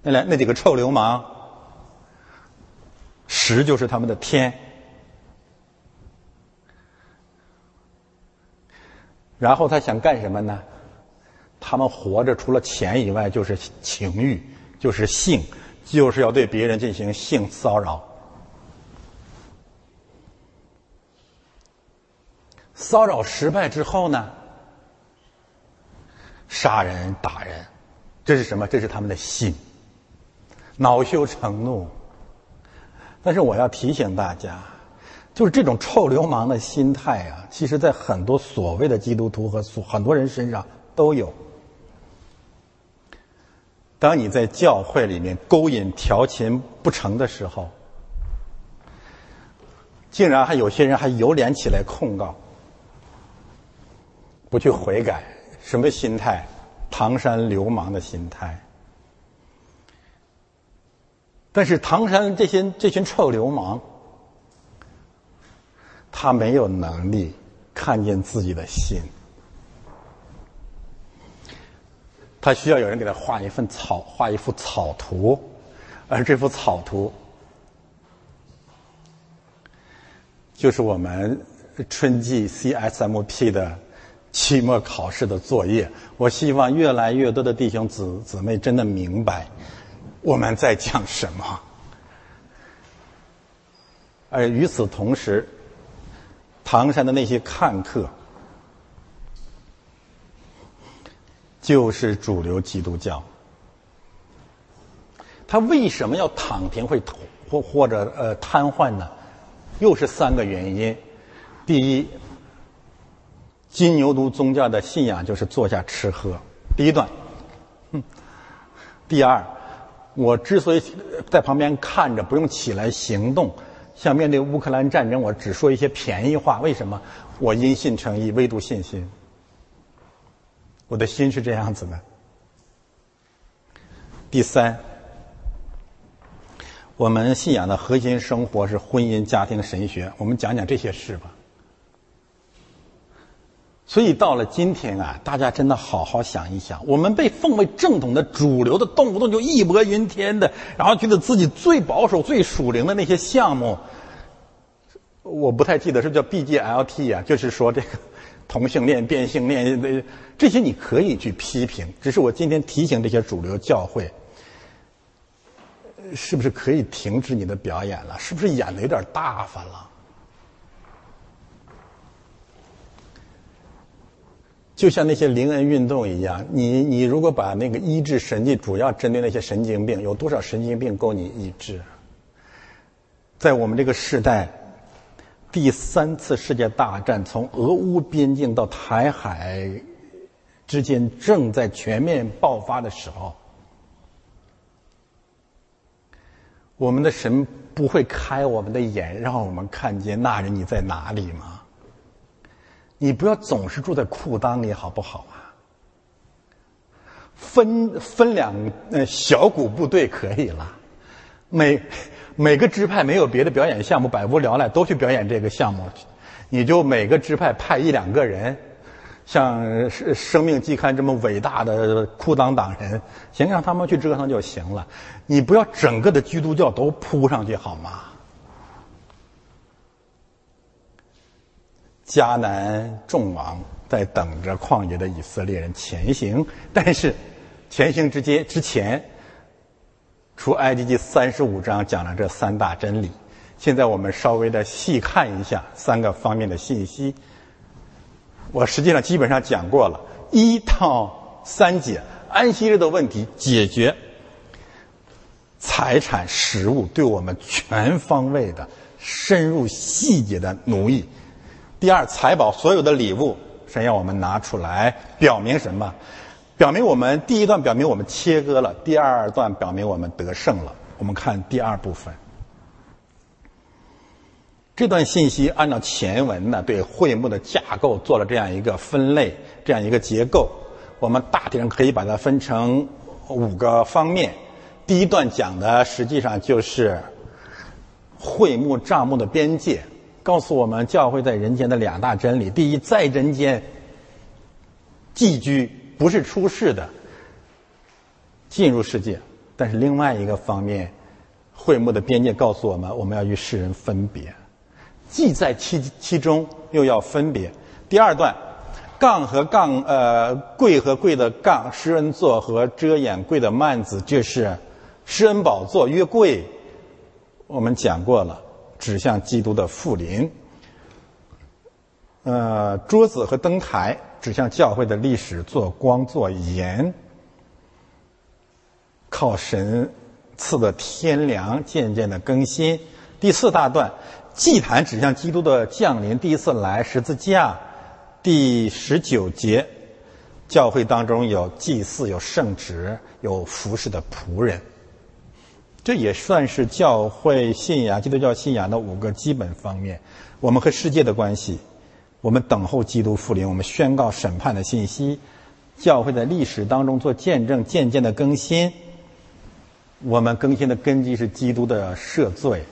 那来那几个臭流氓，食就是他们的天。然后他想干什么呢？他们活着除了钱以外就是情欲，就是性，就是要对别人进行性骚扰。骚扰失败之后呢，杀人打人，这是什么？这是他们的心，恼羞成怒。但是我要提醒大家，就是这种臭流氓的心态啊，其实在很多所谓的基督徒和所很多人身上都有。当你在教会里面勾引调情不成的时候，竟然还有些人还有脸起来控告。不去悔改，什么心态？唐山流氓的心态。但是唐山这些这群臭流氓，他没有能力看见自己的心，他需要有人给他画一份草，画一幅草图，而这幅草图就是我们春季 CSMP 的。期末考试的作业，我希望越来越多的弟兄姊姊妹真的明白我们在讲什么。而与此同时，唐山的那些看客，就是主流基督教。他为什么要躺平会或或者呃瘫痪呢？又是三个原因。第一。金牛犊宗教的信仰就是坐下吃喝。第一段，嗯，第二，我之所以在旁边看着，不用起来行动，像面对乌克兰战争，我只说一些便宜话。为什么？我因信诚意，唯独信心。我的心是这样子的。第三，我们信仰的核心生活是婚姻、家庭、神学。我们讲讲这些事吧。所以到了今天啊，大家真的好好想一想，我们被奉为正统的主流的，动不动就义薄云天的，然后觉得自己最保守、最属灵的那些项目，我不太记得是叫 BGLT 啊，就是说这个同性恋、变性恋，这些你可以去批评，只是我今天提醒这些主流教会，是不是可以停止你的表演了？是不是演的有点大发了？就像那些灵恩运动一样，你你如果把那个医治神迹主要针对那些神经病，有多少神经病够你医治？在我们这个时代，第三次世界大战从俄乌边境到台海之间正在全面爆发的时候，我们的神不会开我们的眼，让我们看见那人你在哪里吗？你不要总是住在裤裆里，好不好啊？分分两呃小股部队可以了，每每个支派没有别的表演项目，百无聊赖都去表演这个项目，你就每个支派派一两个人，像《生命季刊》这么伟大的裤裆党人，行，让他们去折腾就行了。你不要整个的基督教都扑上去，好吗？迦南众王在等着旷野的以色列人前行，但是前行之间之前，出埃及记三十五章讲了这三大真理。现在我们稍微的细看一下三个方面的信息。我实际上基本上讲过了，一到三节安息日的问题解决，财产食物对我们全方位的深入细节的奴役。第二，财宝所有的礼物，神要我们拿出来，表明什么？表明我们第一段表明我们切割了，第二段表明我们得胜了。我们看第二部分，这段信息按照前文呢，对会幕的架构做了这样一个分类，这样一个结构。我们大体上可以把它分成五个方面。第一段讲的实际上就是会幕账目的边界。告诉我们教会在人间的两大真理：第一，在人间寄居不是出世的，进入世界；但是另外一个方面，会幕的边界告诉我们，我们要与世人分别，既在其其中，又要分别。第二段杠和杠，呃，贵和贵的杠，施恩座和遮掩贵的幔子，就是施恩宝座约柜。我们讲过了，指向基督的复临。呃，桌子和灯台指向教会的历史，做光做盐，靠神赐的天良渐渐的更新。第四大段，祭坛指向基督的降临，第一次来十字架。第十九节，教会当中有祭祀，有圣职，有服侍的仆人。这也算是教会信仰、基督教信仰的五个基本方面。我们和世界的关系，我们等候基督复临，我们宣告审判的信息，教会的历史当中做见证，渐渐的更新。我们更新的根基是基督的赦罪。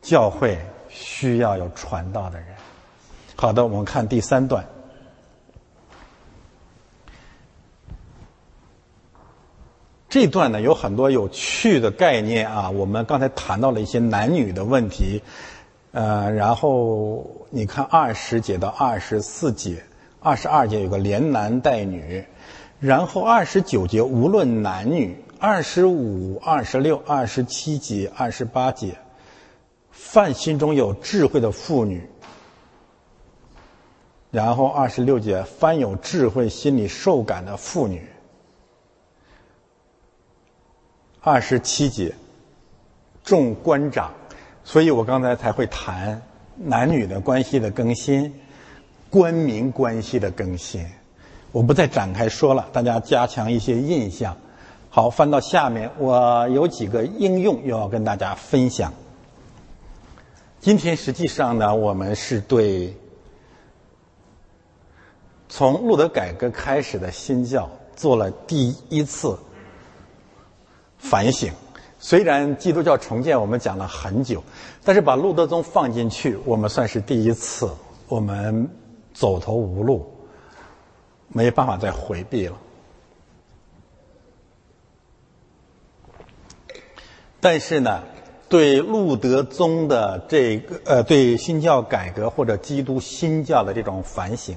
教会需要有传道的人。好的，我们看第三段。这段呢有很多有趣的概念啊，我们刚才谈到了一些男女的问题，呃，然后你看二十节到二十四节，二十二节有个连男带女，然后二十九节无论男女，二十五、二十六、二十七节、二十八节，犯心中有智慧的妇女。然后二十六节，凡有智慧、心里受感的妇女；二十七节，众官长。所以我刚才才会谈男女的关系的更新，官民关系的更新。我不再展开说了，大家加强一些印象。好，翻到下面，我有几个应用又要跟大家分享。今天实际上呢，我们是对。从路德改革开始的新教做了第一次反省。虽然基督教重建我们讲了很久，但是把路德宗放进去，我们算是第一次。我们走投无路，没办法再回避了。但是呢，对路德宗的这个呃，对新教改革或者基督新教的这种反省。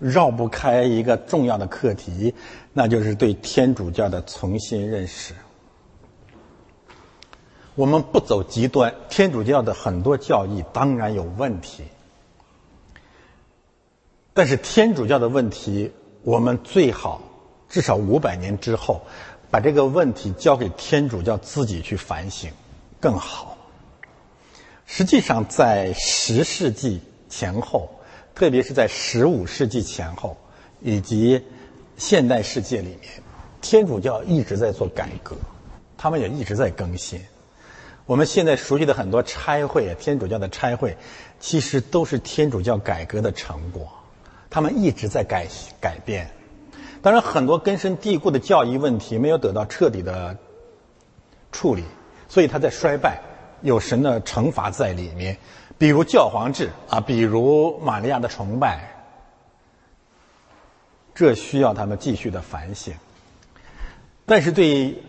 绕不开一个重要的课题，那就是对天主教的重新认识。我们不走极端，天主教的很多教义当然有问题，但是天主教的问题，我们最好至少五百年之后，把这个问题交给天主教自己去反省，更好。实际上，在十世纪前后。特别是在十五世纪前后，以及现代世界里面，天主教一直在做改革，他们也一直在更新。我们现在熟悉的很多差会，天主教的差会，其实都是天主教改革的成果。他们一直在改改变。当然，很多根深蒂固的教义问题没有得到彻底的处理，所以他在衰败，有神的惩罚在里面。比如教皇制啊，比如玛利亚的崇拜，这需要他们继续的反省。但是对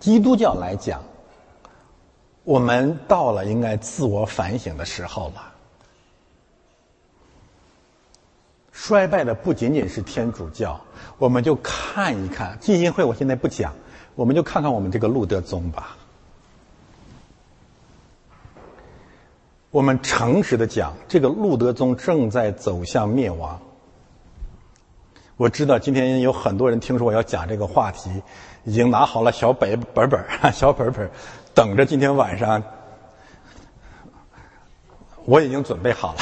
基督教来讲，我们到了应该自我反省的时候了。衰败的不仅仅是天主教，我们就看一看基金会。我现在不讲，我们就看看我们这个路德宗吧。我们诚实的讲，这个路德宗正在走向灭亡。我知道今天有很多人听说我要讲这个话题，已经拿好了小本本本 小本本等着今天晚上。我已经准备好了。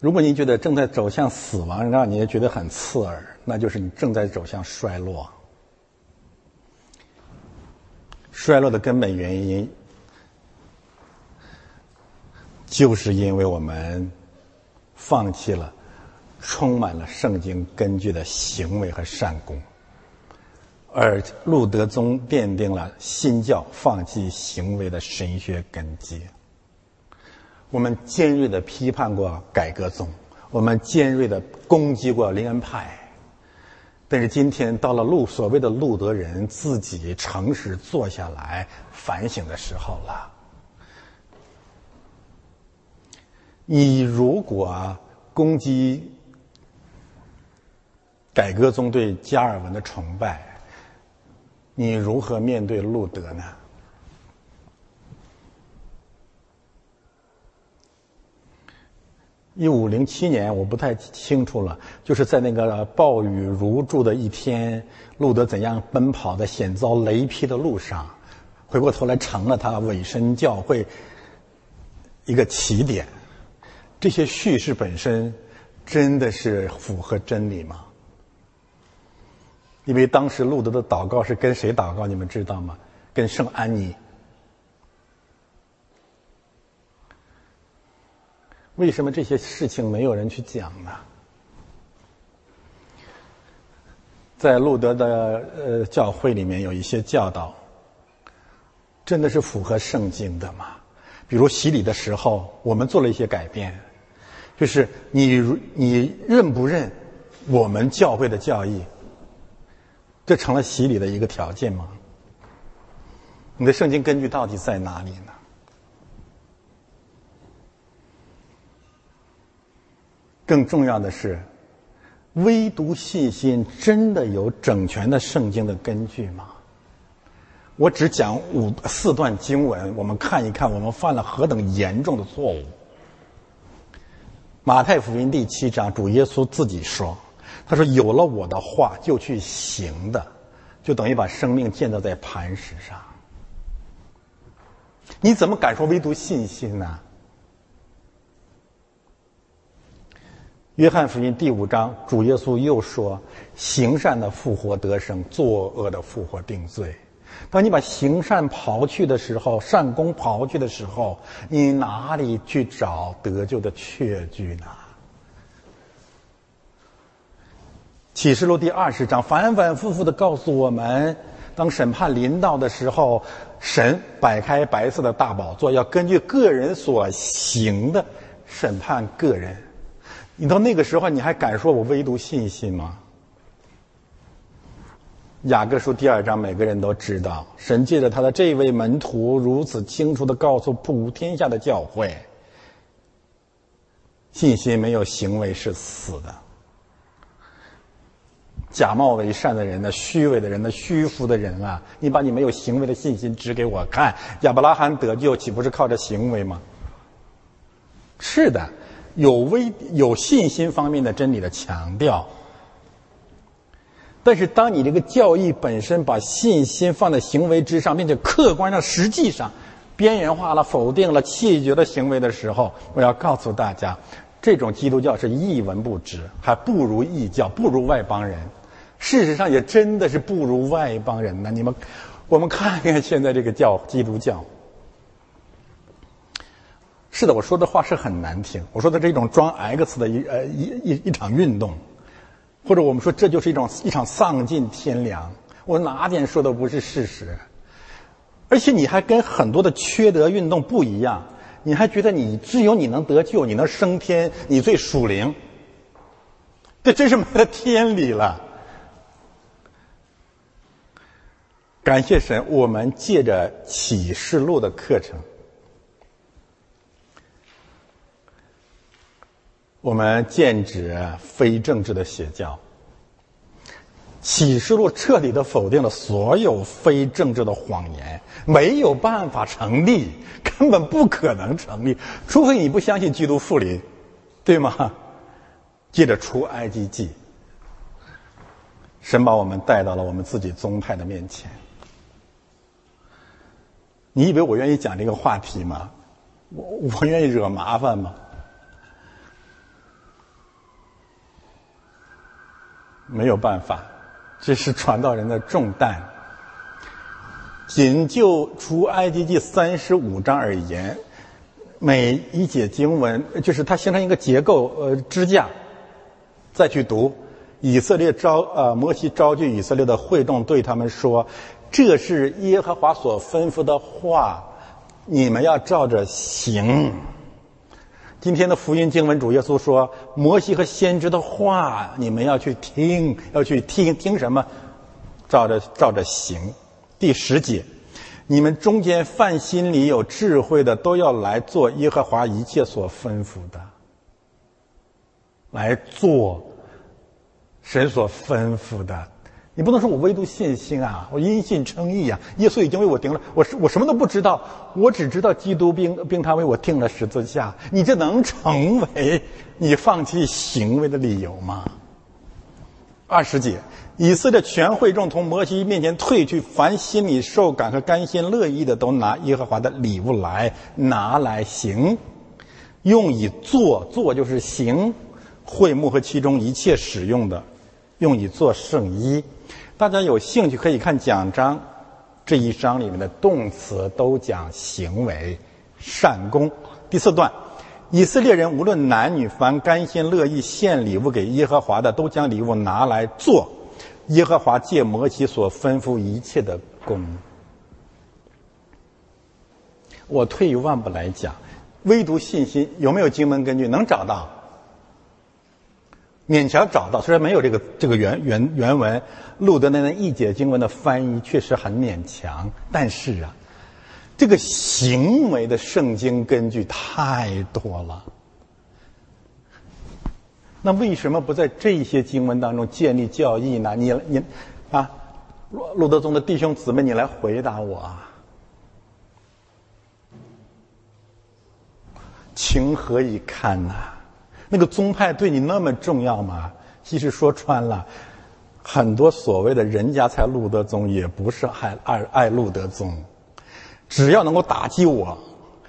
如果您觉得正在走向死亡，让你觉得很刺耳，那就是你正在走向衰落。衰落的根本原因，就是因为我们放弃了充满了圣经根据的行为和善功，而路德宗奠定了新教放弃行为的神学根基。我们尖锐的批判过改革宗，我们尖锐的攻击过林恩派。但是今天到了路所谓的路德人自己诚实坐下来反省的时候了，你如果攻击改革宗对加尔文的崇拜，你如何面对路德呢？一五零七年，我不太清楚了。就是在那个暴雨如注的一天，路德怎样奔跑在险遭雷劈的路上，回过头来成了他委身教会一个起点。这些叙事本身真的是符合真理吗？因为当时路德的祷告是跟谁祷告？你们知道吗？跟圣安妮。为什么这些事情没有人去讲呢？在路德的呃教会里面有一些教导，真的是符合圣经的吗？比如洗礼的时候，我们做了一些改变，就是你你认不认我们教会的教义？这成了洗礼的一个条件吗？你的圣经根据到底在哪里呢？更重要的是，唯独信心真的有整全的圣经的根据吗？我只讲五四段经文，我们看一看我们犯了何等严重的错误。马太福音第七章，主耶稣自己说：“他说有了我的话就去行的，就等于把生命建造在磐石上。你怎么敢说唯独信心呢？”约翰福音第五章，主耶稣又说：“行善的复活得生，作恶的复活定罪。当你把行善刨去的时候，善功刨去的时候，你哪里去找得救的确据呢？”启示录第二十章反反复复的告诉我们：当审判临到的时候，神摆开白色的大宝座，要根据个人所行的审判个人。你到那个时候，你还敢说我唯独信心吗？雅各书第二章，每个人都知道，神借着他的这位门徒，如此清楚的告诉普天下的教会：信心没有行为是死的。假冒为善的人呢，虚伪的人呢，虚浮的人啊，你把你没有行为的信心指给我看，亚伯拉罕得救岂不是靠着行为吗？是的。有微有信心方面的真理的强调，但是当你这个教义本身把信心放在行为之上，并且客观上、实际上边缘化了、否定了、弃绝的行为的时候，我要告诉大家，这种基督教是一文不值，还不如异教，不如外邦人。事实上，也真的是不如外邦人呢。你们，我们看看现在这个教基督教。是的，我说的话是很难听。我说的这种装 X 的一呃一一一场运动，或者我们说这就是一种一场丧尽天良。我哪点说的不是事实？而且你还跟很多的缺德运动不一样，你还觉得你只有你能得救，你能升天，你最属灵。这真是没了天理了。感谢神，我们借着启示录的课程。我们剑指非政治的邪教，《启示录》彻底的否定了所有非政治的谎言，没有办法成立，根本不可能成立，除非你不相信基督复临，对吗？接着出埃及记，神把我们带到了我们自己宗派的面前。你以为我愿意讲这个话题吗？我我愿意惹麻烦吗？没有办法，这是传道人的重担。仅就出埃及记三十五章而言，每一节经文就是它形成一个结构，呃，支架。再去读，以色列招呃摩西招聚以色列的会众，对他们说：“这是耶和华所吩咐的话，你们要照着行。”今天的福音经文，主耶稣说：“摩西和先知的话，你们要去听，要去听听什么？照着照着行。”第十节，你们中间犯心里有智慧的，都要来做耶和华一切所吩咐的，来做神所吩咐的。你不能说我唯独信心啊，我因信称义啊。耶稣已经为我定了，我是我什么都不知道，我只知道基督并并他为我定了十字架。你这能成为你放弃行为的理由吗？二十节，以色列全会众从摩西面前退去，凡心里受感和甘心乐意的，都拿耶和华的礼物来拿来行，用以做做就是行，会幕和其中一切使用的，用以做圣衣。大家有兴趣可以看讲章，这一章里面的动词都讲行为善功。第四段。以色列人无论男女，凡甘心乐意献礼物给耶和华的，都将礼物拿来做耶和华借摩西所吩咐一切的功。我退一万步来讲，唯独信心有没有经文根据？能找到？勉强找到，虽然没有这个这个原原原文，路德那那译解经文的翻译确实很勉强，但是啊。这个行为的圣经根据太多了，那为什么不在这些经文当中建立教义呢？你你啊，路路德宗的弟兄姊妹，你来回答我啊！情何以堪呐？那个宗派对你那么重要吗？其实说穿了，很多所谓的人家才路德宗，也不是爱爱爱路德宗。只要能够打击我，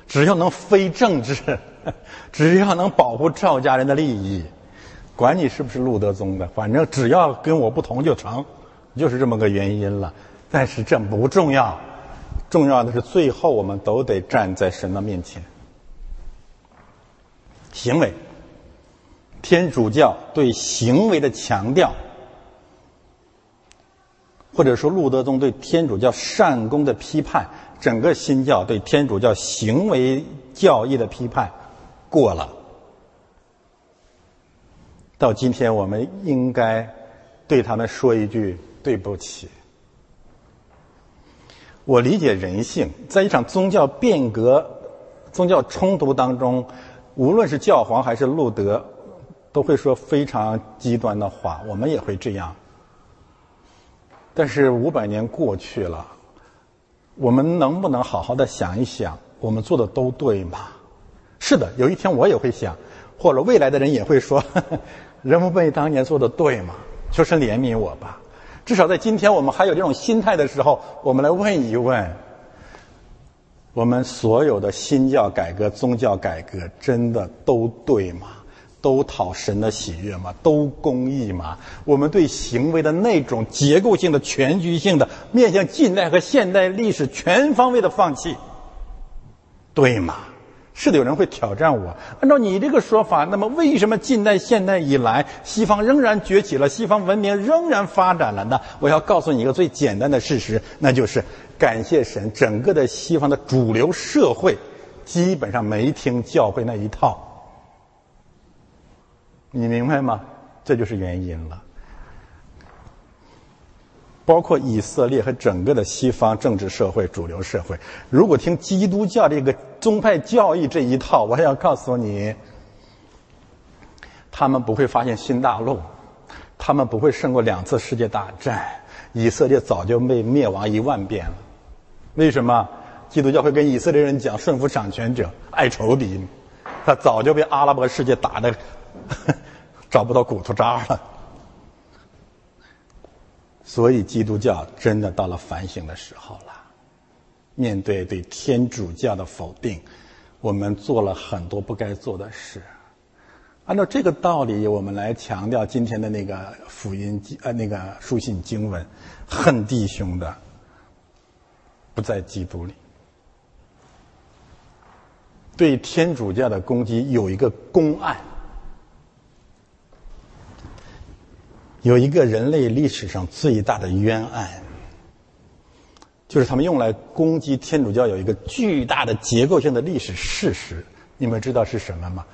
只要能非政治，只要能保护赵家人的利益，管你是不是路德宗的，反正只要跟我不同就成，就是这么个原因了。但是这不重要，重要的是最后我们都得站在神的面前。行为，天主教对行为的强调，或者说路德宗对天主教善功的批判。整个新教对天主教行为教义的批判过了，到今天我们应该对他们说一句对不起。我理解人性，在一场宗教变革、宗教冲突当中，无论是教皇还是路德，都会说非常极端的话，我们也会这样。但是五百年过去了。我们能不能好好的想一想，我们做的都对吗？是的，有一天我也会想，或者未来的人也会说，人们为当年做的对吗？求神怜悯我吧。至少在今天我们还有这种心态的时候，我们来问一问：我们所有的新教改革、宗教改革，真的都对吗？都讨神的喜悦吗？都公义吗？我们对行为的那种结构性的、全局性的、面向近代和现代历史全方位的放弃，对吗？是的，有人会挑战我。按照你这个说法，那么为什么近代、现代以来，西方仍然崛起了，西方文明仍然发展了呢？我要告诉你一个最简单的事实，那就是感谢神，整个的西方的主流社会基本上没听教会那一套。你明白吗？这就是原因了。包括以色列和整个的西方政治社会、主流社会，如果听基督教这个宗派教义这一套，我要告诉你，他们不会发现新大陆，他们不会胜过两次世界大战，以色列早就被灭亡一万遍了。为什么？基督教会跟以色列人讲顺服掌权者，爱仇敌，他早就被阿拉伯世界打的。找不到骨头渣了，所以基督教真的到了反省的时候了。面对对天主教的否定，我们做了很多不该做的事。按照这个道理，我们来强调今天的那个福音呃那个书信经文，恨弟兄的不在基督里。对天主教的攻击有一个公案。有一个人类历史上最大的冤案，就是他们用来攻击天主教有一个巨大的结构性的历史事实。你们知道是什么吗？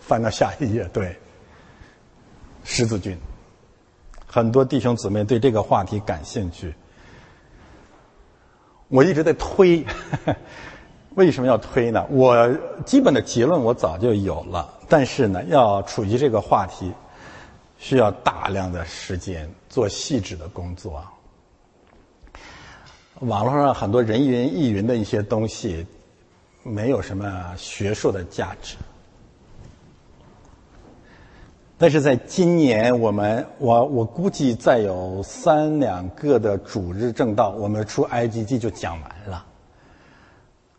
翻到下一页，对，十字军。很多弟兄姊妹对这个话题感兴趣。我一直在推，为什么要推呢？我基本的结论我早就有了，但是呢，要处于这个话题，需要大量的时间做细致的工作。网络上很多人云亦云的一些东西，没有什么学术的价值。但是在今年，我们我我估计再有三两个的主日正道，我们出 IGG 就讲完了。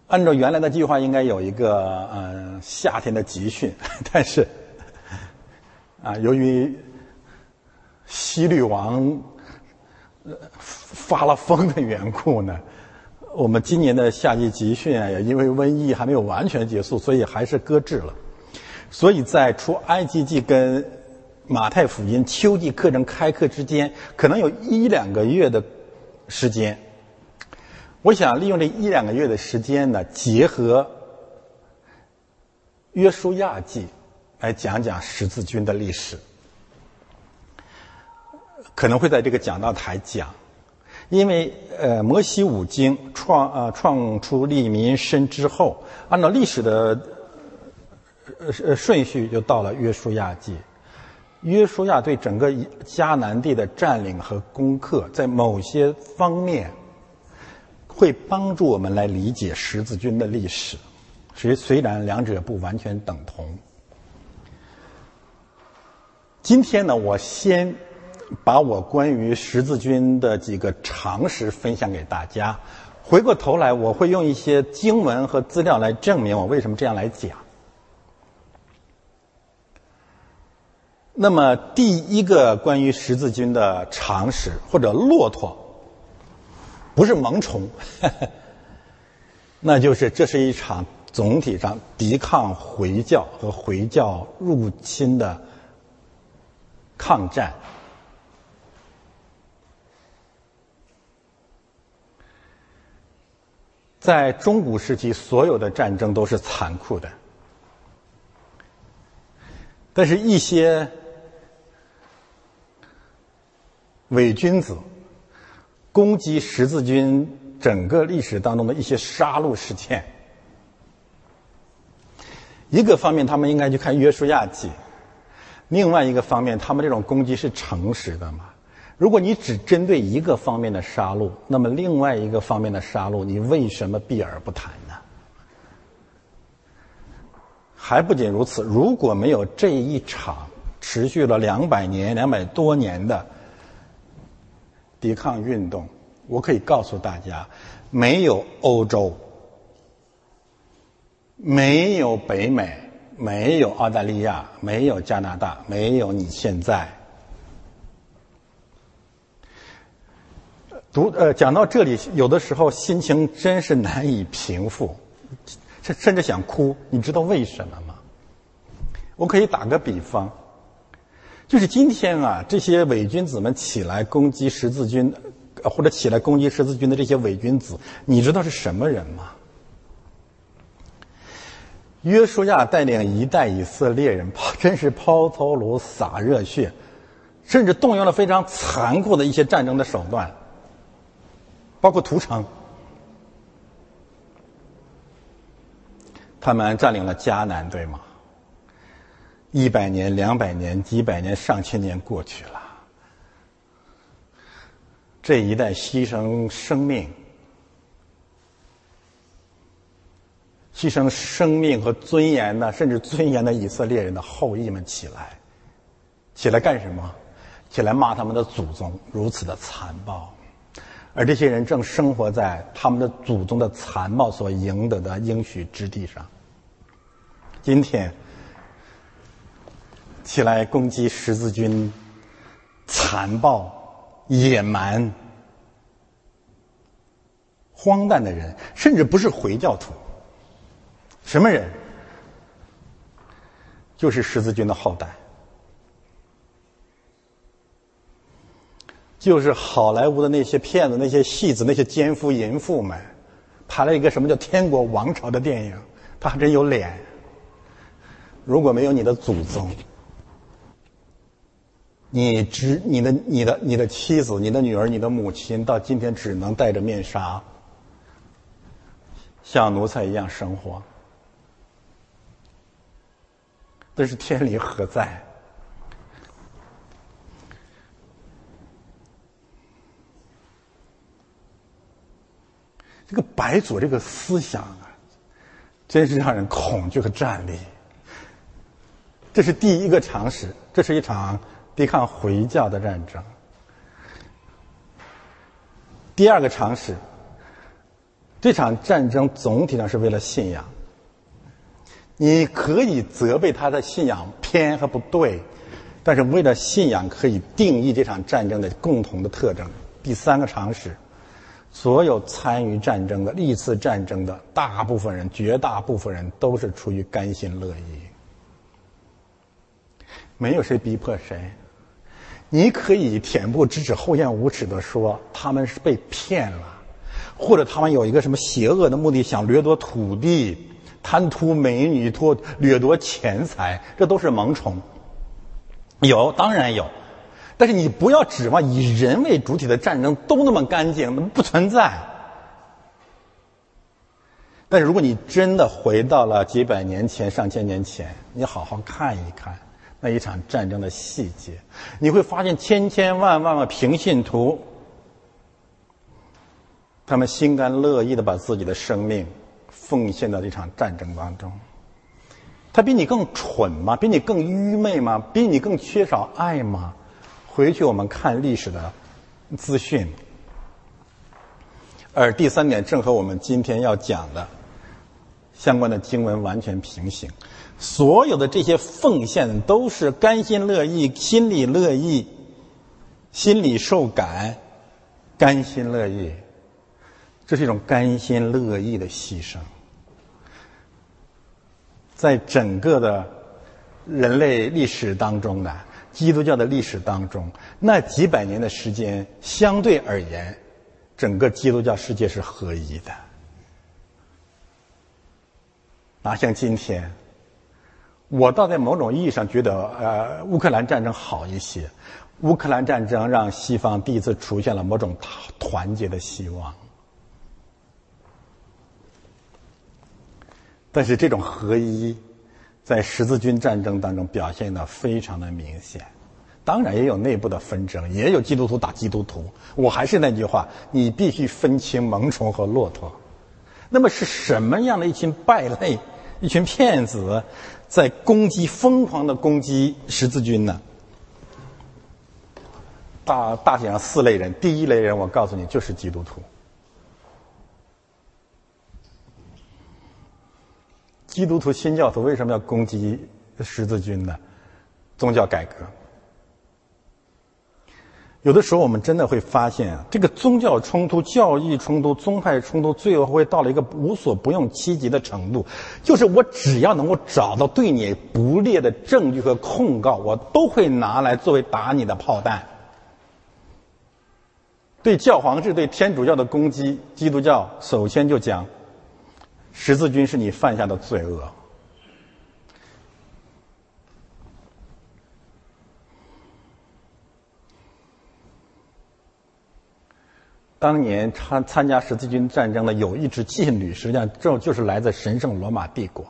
按照原来的计划，应该有一个嗯夏天的集训，但是啊，由于西律王发了疯的缘故呢，我们今年的夏季集训啊，也因为瘟疫还没有完全结束，所以还是搁置了。所以在出埃及记跟马太福音秋季课程开课之间，可能有一两个月的时间。我想利用这一两个月的时间呢，结合约书亚记来讲讲十字军的历史。可能会在这个讲道台讲，因为呃，摩西五经创啊创出利民身之后，按照历史的。呃顺序就到了约书亚记。约书亚对整个迦南地的占领和攻克，在某些方面会帮助我们来理解十字军的历史。虽虽然两者不完全等同。今天呢，我先把我关于十字军的几个常识分享给大家。回过头来，我会用一些经文和资料来证明我为什么这样来讲。那么，第一个关于十字军的常识，或者骆驼，不是萌宠，那就是这是一场总体上抵抗回教和回教入侵的抗战。在中古时期，所有的战争都是残酷的，但是一些。伪君子攻击十字军整个历史当中的一些杀戮事件，一个方面他们应该去看《约书亚记》，另外一个方面他们这种攻击是诚实的嘛？如果你只针对一个方面的杀戮，那么另外一个方面的杀戮，你为什么避而不谈呢？还不仅如此，如果没有这一场持续了两百年、两百多年的。抵抗运动，我可以告诉大家，没有欧洲，没有北美，没有澳大利亚，没有加拿大，没有你现在。读呃，讲到这里，有的时候心情真是难以平复，甚甚至想哭。你知道为什么吗？我可以打个比方。就是今天啊，这些伪君子们起来攻击十字军，或者起来攻击十字军的这些伪君子，你知道是什么人吗？约书亚带领一代以色列人，真是抛头颅洒热血，甚至动用了非常残酷的一些战争的手段，包括屠城。他们占领了迦南，对吗？一百年、两百年、几百年、上千年过去了，这一代牺牲生命、牺牲生命和尊严的，甚至尊严的以色列人的后裔们起来，起来干什么？起来骂他们的祖宗如此的残暴，而这些人正生活在他们的祖宗的残暴所赢得的应许之地上。今天。起来攻击十字军，残暴、野蛮、荒诞的人，甚至不是回教徒。什么人？就是十字军的后代，就是好莱坞的那些骗子、那些戏子、那些奸夫淫妇们，拍了一个什么叫《天国王朝》的电影，他还真有脸。如果没有你的祖宗。你只你的你的你的妻子、你的女儿、你的母亲，到今天只能戴着面纱，像奴才一样生活。这是天理何在？这个白左这个思想啊，真是让人恐惧和战栗。这是第一个常识，这是一场抵抗回教的战争。第二个常识，这场战争总体上是为了信仰。你可以责备他的信仰偏和不对，但是为了信仰可以定义这场战争的共同的特征。第三个常识。所有参与战争的历次战争的大部分人，绝大部分人都是出于甘心乐意，没有谁逼迫谁。你可以恬不知耻、厚颜无耻的说他们是被骗了，或者他们有一个什么邪恶的目的，想掠夺土地、贪图美女、夺掠夺钱财，这都是萌宠。有，当然有。但是你不要指望以人为主体的战争都那么干净，那不存在。但是如果你真的回到了几百年前、上千年前，你好好看一看那一场战争的细节，你会发现千千万万个平信徒，他们心甘乐意的把自己的生命奉献到这场战争当中。他比你更蠢吗？比你更愚昧吗？比你更缺少爱吗？回去我们看历史的资讯，而第三点正和我们今天要讲的相关的经文完全平行。所有的这些奉献都是甘心乐意、心里乐意、心里受感、甘心乐意，这是一种甘心乐意的牺牲，在整个的人类历史当中呢。基督教的历史当中，那几百年的时间，相对而言，整个基督教世界是合一的。哪像今天，我倒在某种意义上觉得，呃，乌克兰战争好一些。乌克兰战争让西方第一次出现了某种团结的希望，但是这种合一。在十字军战争当中表现的非常的明显，当然也有内部的纷争，也有基督徒打基督徒。我还是那句话，你必须分清萌宠和骆驼。那么是什么样的一群败类、一群骗子，在攻击、疯狂的攻击十字军呢？大大体上四类人，第一类人，我告诉你，就是基督徒。基督徒新教徒为什么要攻击十字军呢？宗教改革。有的时候，我们真的会发现啊，这个宗教冲突、教义冲突、宗派冲突，最后会到了一个无所不用其极的程度。就是我只要能够找到对你不利的证据和控告，我都会拿来作为打你的炮弹。对教皇制、对天主教的攻击，基督教首先就讲。十字军是你犯下的罪恶。当年参参加十字军战争的有一支劲旅，实际上就就是来自神圣罗马帝国，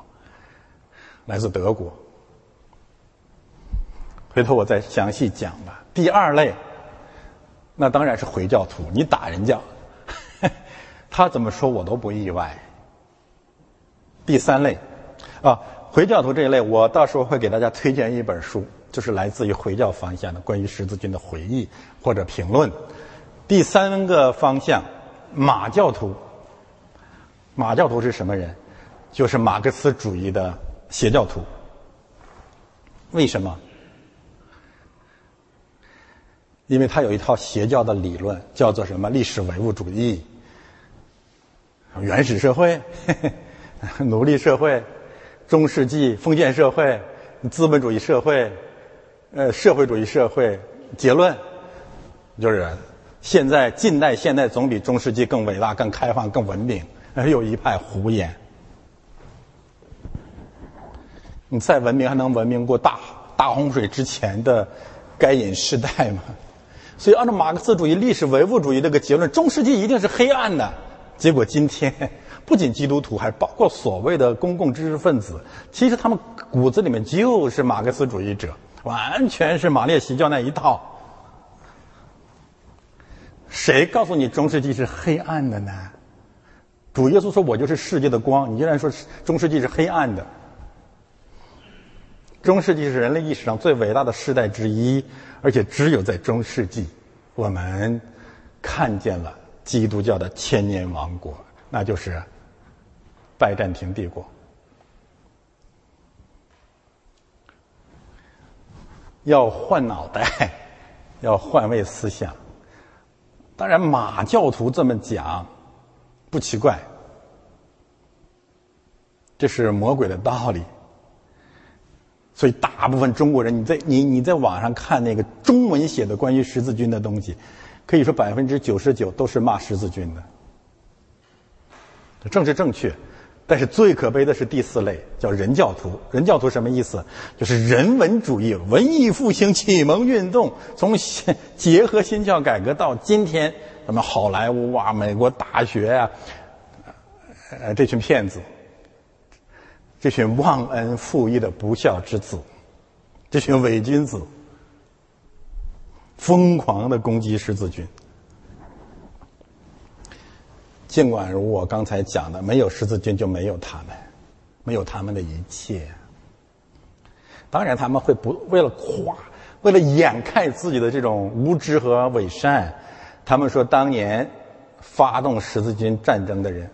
来自德国。回头我再详细讲吧。第二类，那当然是回教徒，你打人家，他怎么说我都不意外。第三类，啊，回教徒这一类，我到时候会给大家推荐一本书，就是来自于回教方向的关于十字军的回忆或者评论。第三个方向，马教徒。马教徒是什么人？就是马克思主义的邪教徒。为什么？因为他有一套邪教的理论，叫做什么？历史唯物主义，原始社会。奴隶社会、中世纪封建社会、资本主义社会、呃社会主义社会，结论就是现在近代现代总比中世纪更伟大、更开放、更文明。又一派胡言，你再文明还能文明过大大洪水之前的该隐时代吗？所以按照马克思主义历史唯物主义这个结论，中世纪一定是黑暗的。结果今天。不仅基督徒，还包括所谓的公共知识分子，其实他们骨子里面就是马克思主义者，完全是马列习教那一套。谁告诉你中世纪是黑暗的呢？主耶稣说：“我就是世界的光。”你竟然说中世纪是黑暗的？中世纪是人类历史上最伟大的时代之一，而且只有在中世纪，我们看见了基督教的千年王国，那就是拜占庭帝国。要换脑袋，要换位思想。当然，马教徒这么讲不奇怪，这是魔鬼的道理。所以，大部分中国人，你在你你在网上看那个中文写的关于十字军的东西，可以说百分之九十九都是骂十字军的，政治正确。但是最可悲的是第四类，叫人教徒。人教徒什么意思？就是人文主义、文艺复兴、启蒙运动，从结合新教改革到今天，什么好莱坞啊、美国大学啊，呃，这群骗子。这群忘恩负义的不孝之子，这群伪君子，疯狂的攻击十字军。尽管如我刚才讲的，没有十字军就没有他们，没有他们的一切。当然，他们会不为了夸，为了掩盖自己的这种无知和伪善，他们说当年发动十字军战争的人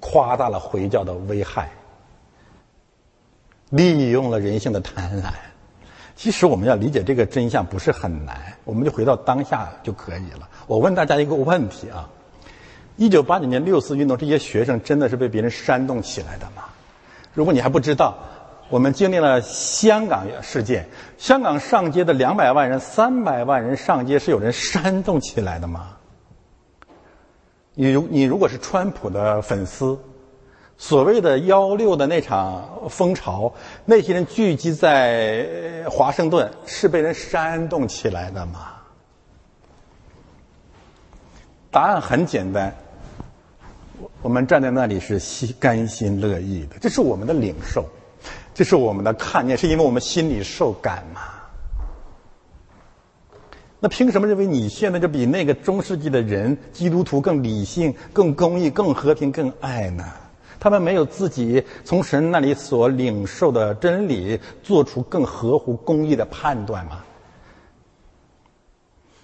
夸大了回教的危害。利用了人性的贪婪，其实我们要理解这个真相不是很难，我们就回到当下就可以了。我问大家一个问题啊：一九八九年六四运动，这些学生真的是被别人煽动起来的吗？如果你还不知道，我们经历了香港事件，香港上街的两百万人、三百万人上街，是有人煽动起来的吗？你如你如果是川普的粉丝。所谓的幺六的那场风潮，那些人聚集在华盛顿，是被人煽动起来的吗？答案很简单，我们站在那里是心甘心乐意的，这是我们的领受，这是我们的看见，是因为我们心里受感嘛。那凭什么认为你现在就比那个中世纪的人基督徒更理性、更公义、更和平、更爱呢？他们没有自己从神那里所领受的真理，做出更合乎公义的判断吗？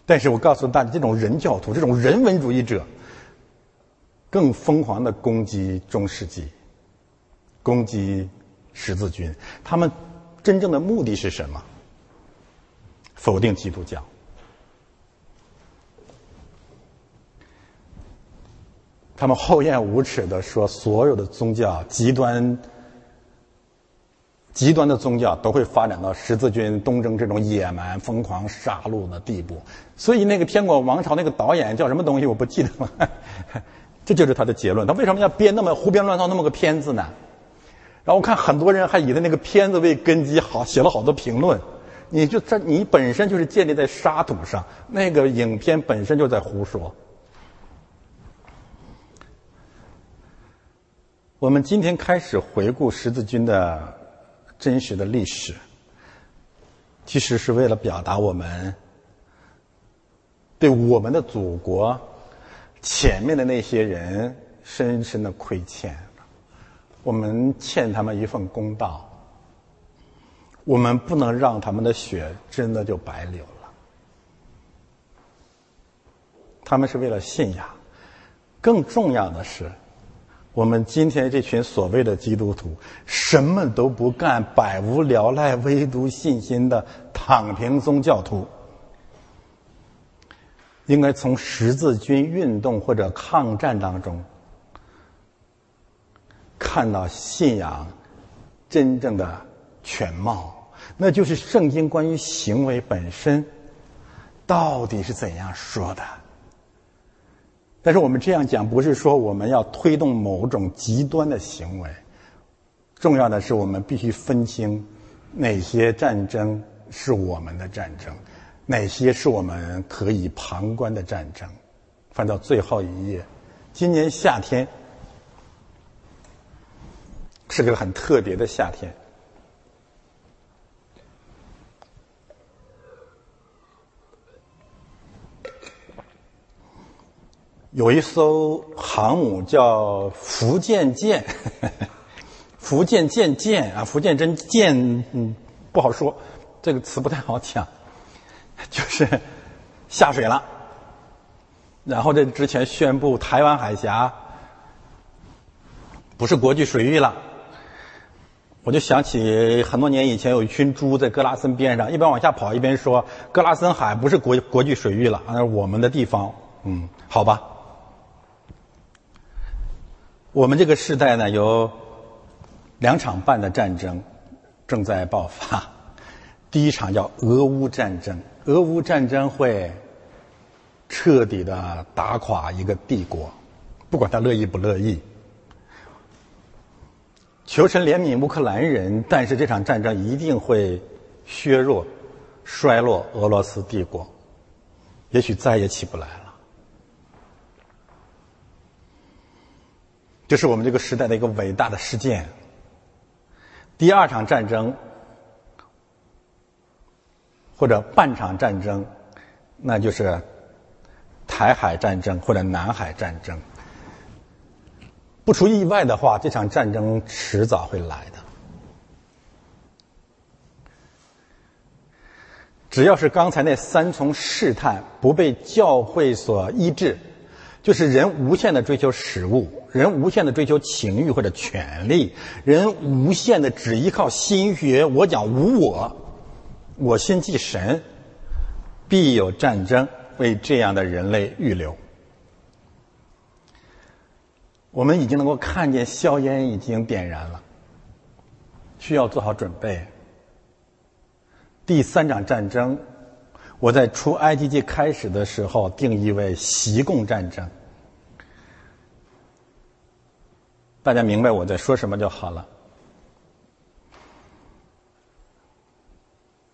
但是我告诉大家，这种人教徒、这种人文主义者，更疯狂的攻击中世纪，攻击十字军。他们真正的目的是什么？否定基督教。他们厚颜无耻的说，所有的宗教极端、极端的宗教都会发展到十字军东征这种野蛮、疯狂杀戮的地步。所以，那个《天国王朝》那个导演叫什么东西，我不记得了。这就是他的结论。他为什么要编那么胡编乱造那么个片子呢？然后我看很多人还以那个片子为根基，好写了好多评论。你就这，你本身就是建立在沙土上，那个影片本身就在胡说。我们今天开始回顾十字军的真实的历史，其实是为了表达我们对我们的祖国前面的那些人深深的亏欠，我们欠他们一份公道，我们不能让他们的血真的就白流了。他们是为了信仰，更重要的是。我们今天这群所谓的基督徒，什么都不干，百无聊赖，唯独信心的躺平宗教徒，应该从十字军运动或者抗战当中，看到信仰真正的全貌，那就是圣经关于行为本身到底是怎样说的。但是我们这样讲，不是说我们要推动某种极端的行为。重要的是，我们必须分清哪些战争是我们的战争，哪些是我们可以旁观的战争。翻到最后一页，今年夏天，是个很特别的夏天。有一艘航母叫福建舰，福建舰舰啊，福建真舰，嗯，不好说，这个词不太好讲，就是下水了。然后这之前宣布台湾海峡不是国际水域了，我就想起很多年以前有一群猪在格拉森边上，一边往下跑一边说：“格拉森海不是国国际水域了，那是我们的地方。”嗯，好吧。我们这个时代呢，有两场半的战争正在爆发。第一场叫俄乌战争，俄乌战争会彻底的打垮一个帝国，不管他乐意不乐意。求神怜悯乌克兰人，但是这场战争一定会削弱、衰落俄罗斯帝国，也许再也起不来了。这是我们这个时代的一个伟大的事件。第二场战争，或者半场战争，那就是台海战争或者南海战争。不出意外的话，这场战争迟早会来的。只要是刚才那三重试探不被教会所医治。就是人无限的追求食物，人无限的追求情欲或者权利，人无限的只依靠心学。我讲无我，我心即神，必有战争为这样的人类预留。我们已经能够看见硝烟已经点燃了，需要做好准备。第三场战争。我在出埃及记开始的时候定义为习共战争，大家明白我在说什么就好了。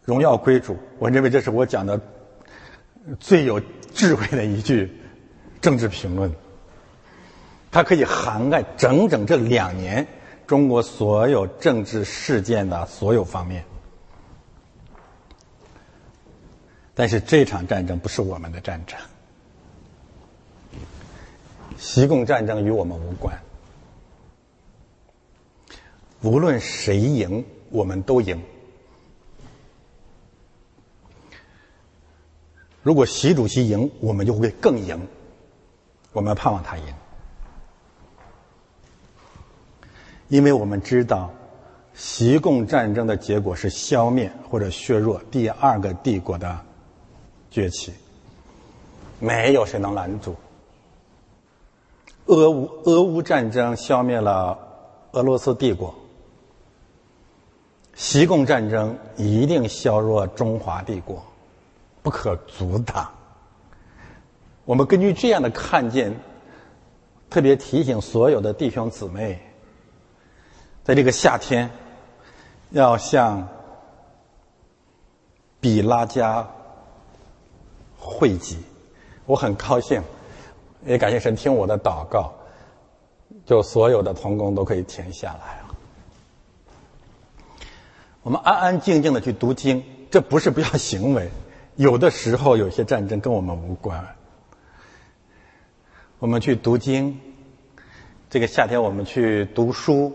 荣耀归主，我认为这是我讲的最有智慧的一句政治评论，它可以涵盖整整这两年中国所有政治事件的所有方面。但是这场战争不是我们的战争，西贡战争与我们无关。无论谁赢，我们都赢。如果习主席赢，我们就会更赢。我们盼望他赢，因为我们知道，习共战争的结果是消灭或者削弱第二个帝国的。崛起，没有谁能拦住。俄乌俄乌战争消灭了俄罗斯帝国，习共战争一定削弱中华帝国，不可阻挡。我们根据这样的看见，特别提醒所有的弟兄姊妹，在这个夏天，要向比拉加。汇集，我很高兴，也感谢神听我的祷告，就所有的童工都可以停下来了。我们安安静静的去读经，这不是不要行为。有的时候有些战争跟我们无关，我们去读经。这个夏天我们去读书，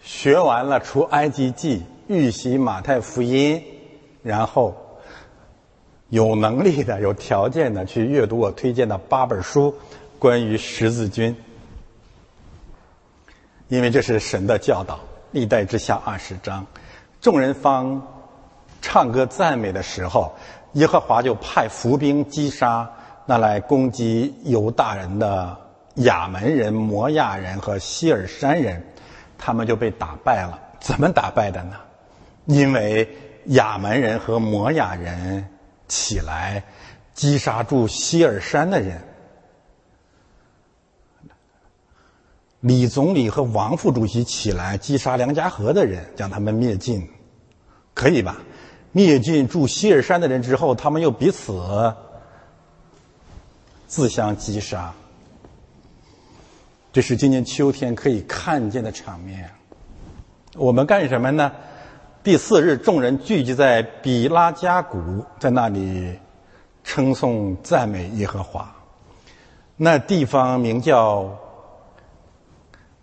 学完了出埃及记，预习马太福音，然后。有能力的、有条件的去阅读我推荐的八本书，关于十字军，因为这是神的教导。历代之下二十章，众人方唱歌赞美的时候，耶和华就派伏兵击杀那来攻击犹大人的亚门人、摩亚人和希尔山人，他们就被打败了。怎么打败的呢？因为亚门人和摩亚人。起来，击杀住希尔山的人。李总理和王副主席起来击杀梁家河的人，将他们灭尽，可以吧？灭尽住希尔山的人之后，他们又彼此自相击杀。这是今年秋天可以看见的场面。我们干什么呢？第四日，众人聚集在比拉加谷，在那里称颂赞美耶和华。那地方名叫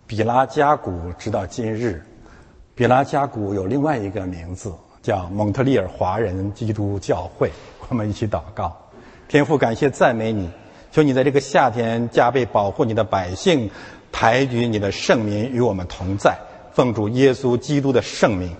比拉加谷，直到今日。比拉加谷有另外一个名字，叫蒙特利尔华人基督教会。我们一起祷告，天父，感谢赞美你，求你在这个夏天加倍保护你的百姓，抬举你的圣名与我们同在。奉主耶稣基督的圣名。